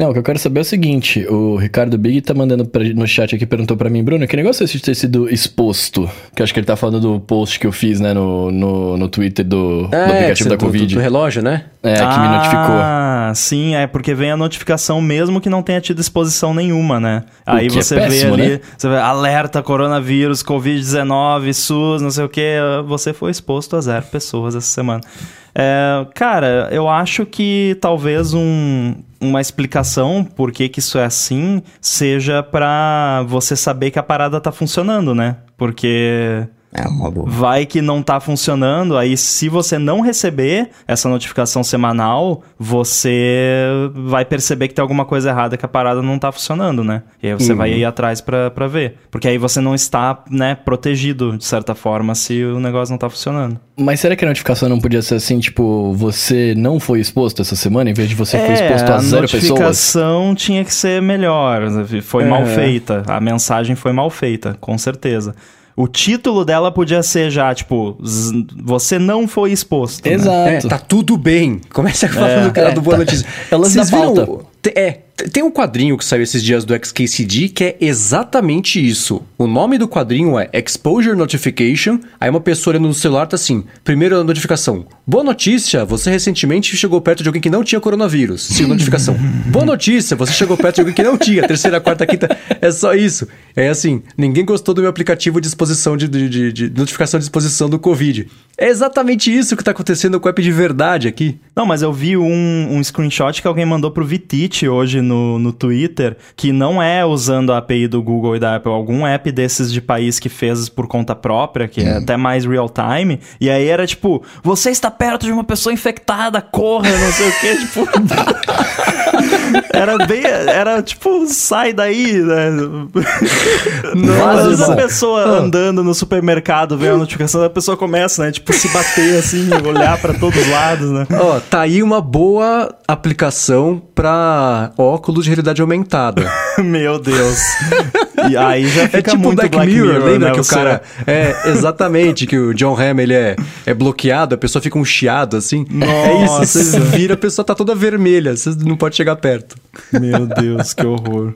Não, o que eu quero saber é o seguinte: o Ricardo Big tá mandando pra, no chat aqui, perguntou para mim, Bruno, que negócio é esse de ter sido exposto? Que eu acho que ele tá falando do post que eu fiz, né, no, no, no Twitter do, é, do aplicativo da do, Covid. Do, do, relógio, né? É, que ah, me notificou. Ah, sim, é porque vem a notificação mesmo que não tenha tido exposição nenhuma, né? Aí é você é péssimo, vê ali, né? você vê alerta, coronavírus, Covid-19, SUS, não sei o que, você foi exposto a zero pessoas essa semana. É, cara, eu acho que talvez um, uma explicação por que, que isso é assim seja para você saber que a parada tá funcionando, né? Porque é uma boa. Vai que não tá funcionando, aí se você não receber essa notificação semanal, você vai perceber que tem alguma coisa errada que a parada não tá funcionando, né? E aí você uhum. vai ir atrás para ver. Porque aí você não está, né, protegido, de certa forma, se o negócio não tá funcionando. Mas será que a notificação não podia ser assim, tipo, você não foi exposto essa semana, em vez de você é, foi exposto a zero pessoas? A notificação tinha que ser melhor, foi é. mal feita, a mensagem foi mal feita, com certeza o título dela podia ser já, tipo, você não foi exposto. Né? Exato. Né? É, tá tudo bem. Começa falando é, cara é, do Boa tá, Notícia. É o lance da pauta. É, tem um quadrinho que saiu esses dias do XKCD que é exatamente isso. O nome do quadrinho é Exposure Notification. Aí uma pessoa olhando no celular tá assim: primeira notificação. Boa notícia, você recentemente chegou perto de alguém que não tinha coronavírus. Segunda notificação. [LAUGHS] Boa notícia, você chegou perto de alguém que não tinha. Terceira, quarta, quinta. É só isso. É assim: ninguém gostou do meu aplicativo de exposição de, de, de, de notificação de exposição do Covid. É exatamente isso que tá acontecendo com o app de verdade aqui. Não, mas eu vi um, um screenshot que alguém mandou pro Vitite hoje no, no Twitter, que não é usando a API do Google e da Apple, algum app desses de país que fez por conta própria, que hum. é até mais real time. E aí era tipo, você está perto de uma pessoa infectada, corra, não sei o quê, [LAUGHS] tipo. [LAUGHS] era bem. Era tipo, sai daí, né? [LAUGHS] Às a pessoa ah. andando no supermercado, vê a notificação, a pessoa começa, né? Tipo, se bater assim, [LAUGHS] olhar para todos os lados, né? Ó, oh, tá aí uma boa aplicação para óculos de realidade aumentada. [LAUGHS] Meu Deus. E aí já é fica é tipo muito Black, Black Mirror, Mirror, lembra né? que o cara é exatamente que o John Hamm ele é, é bloqueado, a pessoa fica um chiado assim. Nossa. É isso, você vira, a pessoa tá toda vermelha, você não pode chegar perto. Meu Deus, que horror.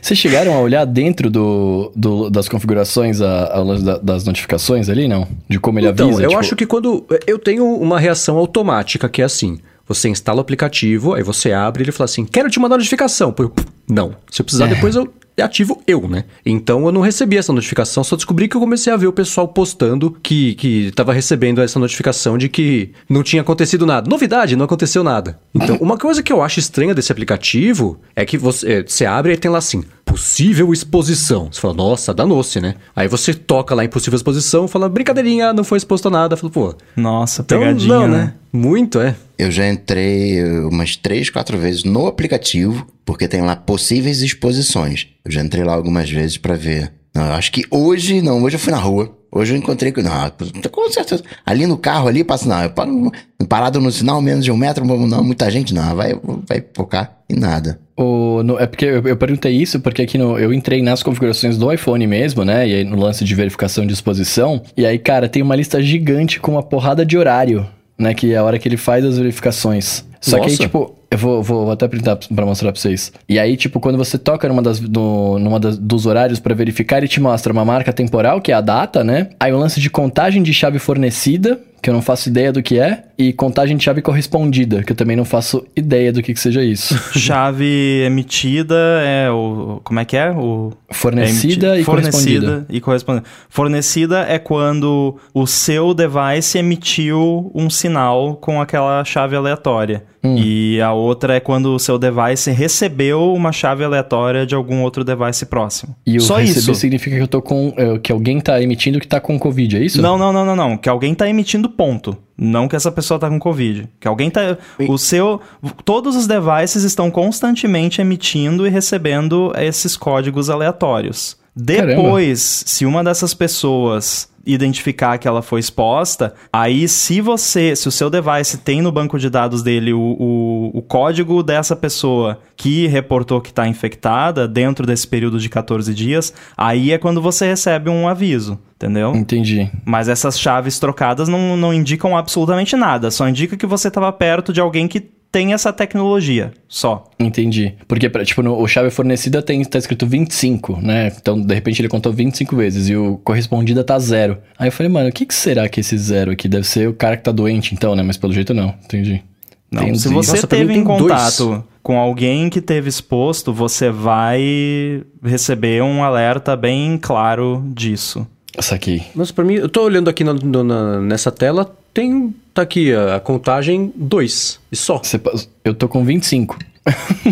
Vocês chegaram a olhar dentro do, do das configurações a, a, das notificações ali, não? De como ele então, avisa? Eu tipo... acho que quando. Eu tenho uma reação automática que é assim. Você instala o aplicativo, aí você abre e ele fala assim: quero te mandar notificação. Pô, não. Se eu precisar, é. depois eu ativo eu, né? Então eu não recebi essa notificação, só descobri que eu comecei a ver o pessoal postando que, que tava recebendo essa notificação de que não tinha acontecido nada. Novidade, não aconteceu nada. Então, uma coisa que eu acho estranha desse aplicativo é que você, você abre e tem lá assim: possível exposição. Você fala, nossa, danou-se, né? Aí você toca lá em possível exposição, fala, brincadeirinha, não foi exposto a nada. Fala, pô. Nossa, então, pegadinha, não, né? né? Muito, é. Eu já entrei umas três, quatro vezes no aplicativo, porque tem lá possíveis exposições. Eu já entrei lá algumas vezes para ver. Não, eu acho que hoje, não, hoje eu fui na rua. Hoje eu encontrei com. Não, com certeza. Ali no carro, ali, passa. Não, eu paro, parado no sinal, menos de um metro, não, muita gente, não, vai, vai focar em nada. O, no, é porque eu, eu, perguntei isso porque aqui no, eu entrei nas configurações do iPhone mesmo, né? E aí no lance de verificação de exposição. E aí, cara, tem uma lista gigante com uma porrada de horário, né? Que é a hora que ele faz as verificações. Só Nossa. que aí, tipo, eu vou, vou, vou até printar pra mostrar pra vocês. E aí, tipo, quando você toca numa, das, no, numa das, dos horários para verificar, ele te mostra uma marca temporal, que é a data, né? Aí o lance de contagem de chave fornecida, que eu não faço ideia do que é, e contagem de chave correspondida, que eu também não faço ideia do que, que seja isso. [LAUGHS] [LAUGHS] chave emitida é o. Como é que é? O. Fornecida é e fornecida correspondida. e correspondida. Fornecida é quando o seu device emitiu um sinal com aquela chave aleatória. Hum. E a outra é quando o seu device recebeu uma chave aleatória de algum outro device próximo. E o Só receber isso. significa que eu tô com. É, que alguém tá emitindo que tá com Covid, é isso? Não, não, não, não, não. Que alguém tá emitindo ponto. Não que essa pessoa tá com Covid. Que alguém tá. O seu. Todos os devices estão constantemente emitindo e recebendo esses códigos aleatórios. Depois, Caramba. se uma dessas pessoas identificar que ela foi exposta, aí se você, se o seu device tem no banco de dados dele o, o, o código dessa pessoa que reportou que está infectada dentro desse período de 14 dias, aí é quando você recebe um aviso. Entendeu? Entendi. Mas essas chaves trocadas não, não indicam absolutamente nada. Só indica que você estava perto de alguém que tem essa tecnologia só. Entendi. Porque, tipo, no, o chave fornecida tem, tá escrito 25, né? Então, de repente, ele contou 25 vezes e o correspondida tá zero. Aí eu falei, mano, o que, que será que esse zero aqui? Deve ser o cara que tá doente, então, né? Mas pelo jeito não. Entendi. Não, Entendi. se você Nossa, teve em contato dois. com alguém que teve exposto, você vai receber um alerta bem claro disso. Saquei. Mas pra mim, eu tô olhando aqui no, na, nessa tela, tem. Tá aqui a, a contagem 2. E só. Você, eu tô com 25.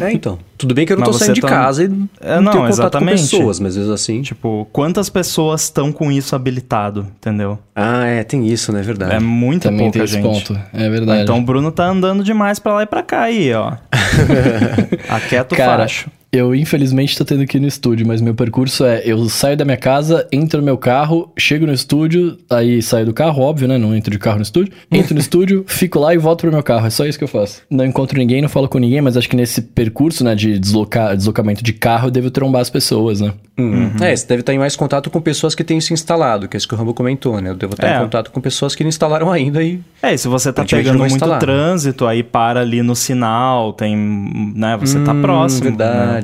É, então. Tudo bem que eu não mas tô saindo de tá... casa e é, não, não tenho exatamente. com pessoas, mas vezes assim. Tipo, quantas pessoas estão com isso habilitado, entendeu? Ah, é, tem isso, né? É verdade. É muita Também pouca gente. ponto. É verdade. então o Bruno tá andando demais pra lá e pra cá aí, ó. [LAUGHS] Aquieta o Cara, facho. Eu, infelizmente, tô tendo que ir no estúdio, mas meu percurso é: eu saio da minha casa, entro no meu carro, chego no estúdio, aí saio do carro, óbvio, né? Não entro de carro no estúdio. [LAUGHS] Entro no estúdio, fico lá e volto pro meu carro. É só isso que eu faço. Não encontro ninguém, não falo com ninguém, mas acho que nesse percurso, né, de deslocar, deslocamento de carro, eu devo trombar as pessoas, né? Uhum. É, você deve estar em mais contato com pessoas que têm isso instalado, que é isso que o Rambo comentou, né? Eu devo estar é. em contato com pessoas que não instalaram ainda e. É, e se você tá pegando muito instalar. trânsito, aí para ali no sinal, tem. né? Você tá hum, tá próximo. Né? Verdade. Né?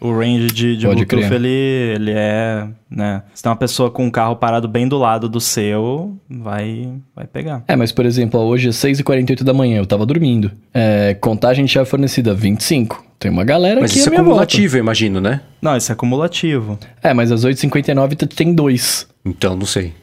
O range de, de Bluetooth, ele, ele é, né? Se tem uma pessoa com um carro parado bem do lado do seu, vai, vai pegar. É, mas por exemplo, hoje é 6h48 da manhã, eu tava dormindo. É, contagem de chave fornecida, 25. Tem uma galera mas aqui isso é cumulativo, eu imagino, né? Não, isso é cumulativo. É, mas às 8h59 tem dois. Então, não sei. [LAUGHS]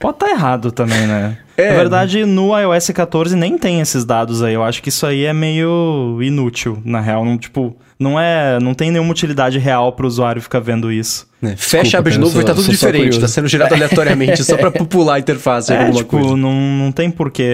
Pode estar tá errado também, né? É, Na verdade, no iOS 14 nem tem esses dados aí. Eu acho que isso aí é meio inútil, na real. Não, tipo, não é. Não tem nenhuma utilidade real para o usuário ficar vendo isso. É, fecha, abre de novo e tá tudo diferente. Tá sendo girado aleatoriamente só para [LAUGHS] popular a interface. É, tipo, coisa. Não, não tem porquê.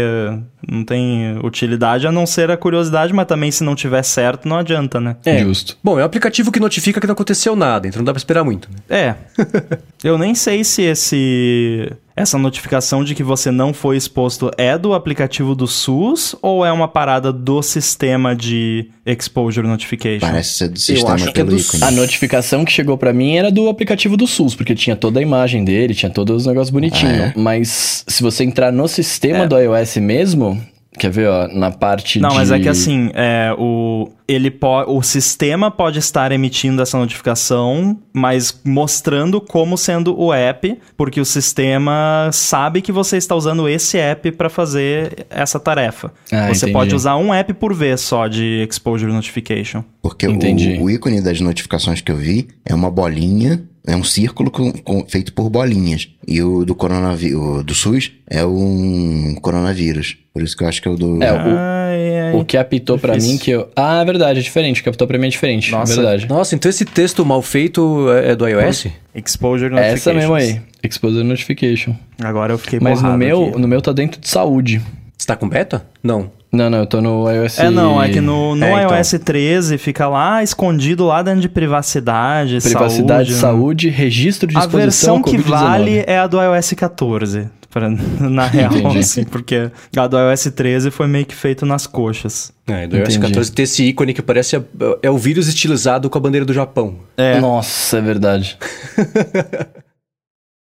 Não tem utilidade a não ser a curiosidade, mas também se não tiver certo, não adianta, né? É. Justo. Bom, é um aplicativo que notifica que não aconteceu nada, então não dá pra esperar muito. Né? É. [LAUGHS] Eu nem sei se esse essa notificação de que você não foi exposto é do aplicativo do SUS ou é uma parada do sistema de exposure notification? Parece ser do sistema Eu acho que é do... ícone. A notificação que chegou para mim era do aplicativo do SUS, porque tinha toda a imagem dele, tinha todos os negócios bonitinhos. Ah, é? Mas se você entrar no sistema é. do iOS mesmo, Quer ver, ó, na parte Não, de... mas é que assim, é, o, ele po o sistema pode estar emitindo essa notificação, mas mostrando como sendo o app, porque o sistema sabe que você está usando esse app para fazer essa tarefa. Ah, você entendi. pode usar um app por vez só de Exposure Notification. Porque o, o ícone das notificações que eu vi é uma bolinha é um círculo com, com, feito por bolinhas. E o do coronavírus, do SUS, é um coronavírus. Por isso que eu acho que é o do. É, o, ai, ai, o que apitou para mim que eu. Ah, é verdade, é diferente. O que apitou pra mim é diferente. Nossa. É verdade. Nossa, então esse texto mal feito é do iOS? Exposure Notification. Essa mesmo aí. Exposure Notification. Agora eu fiquei Mas no meu, aqui. no meu tá dentro de saúde. Você tá com beta? Não. Não, não, eu tô no iOS... É, não, é que no, no é, iOS então. 13 fica lá escondido lá dentro de privacidade, Privacidade, saúde, saúde registro de A versão que vale é a do iOS 14, pra, [LAUGHS] na real, assim, porque a do iOS 13 foi meio que feito nas coxas. É, do iOS 14 tem esse ícone que parece é, é o vírus estilizado com a bandeira do Japão. É. Nossa, é verdade. [LAUGHS]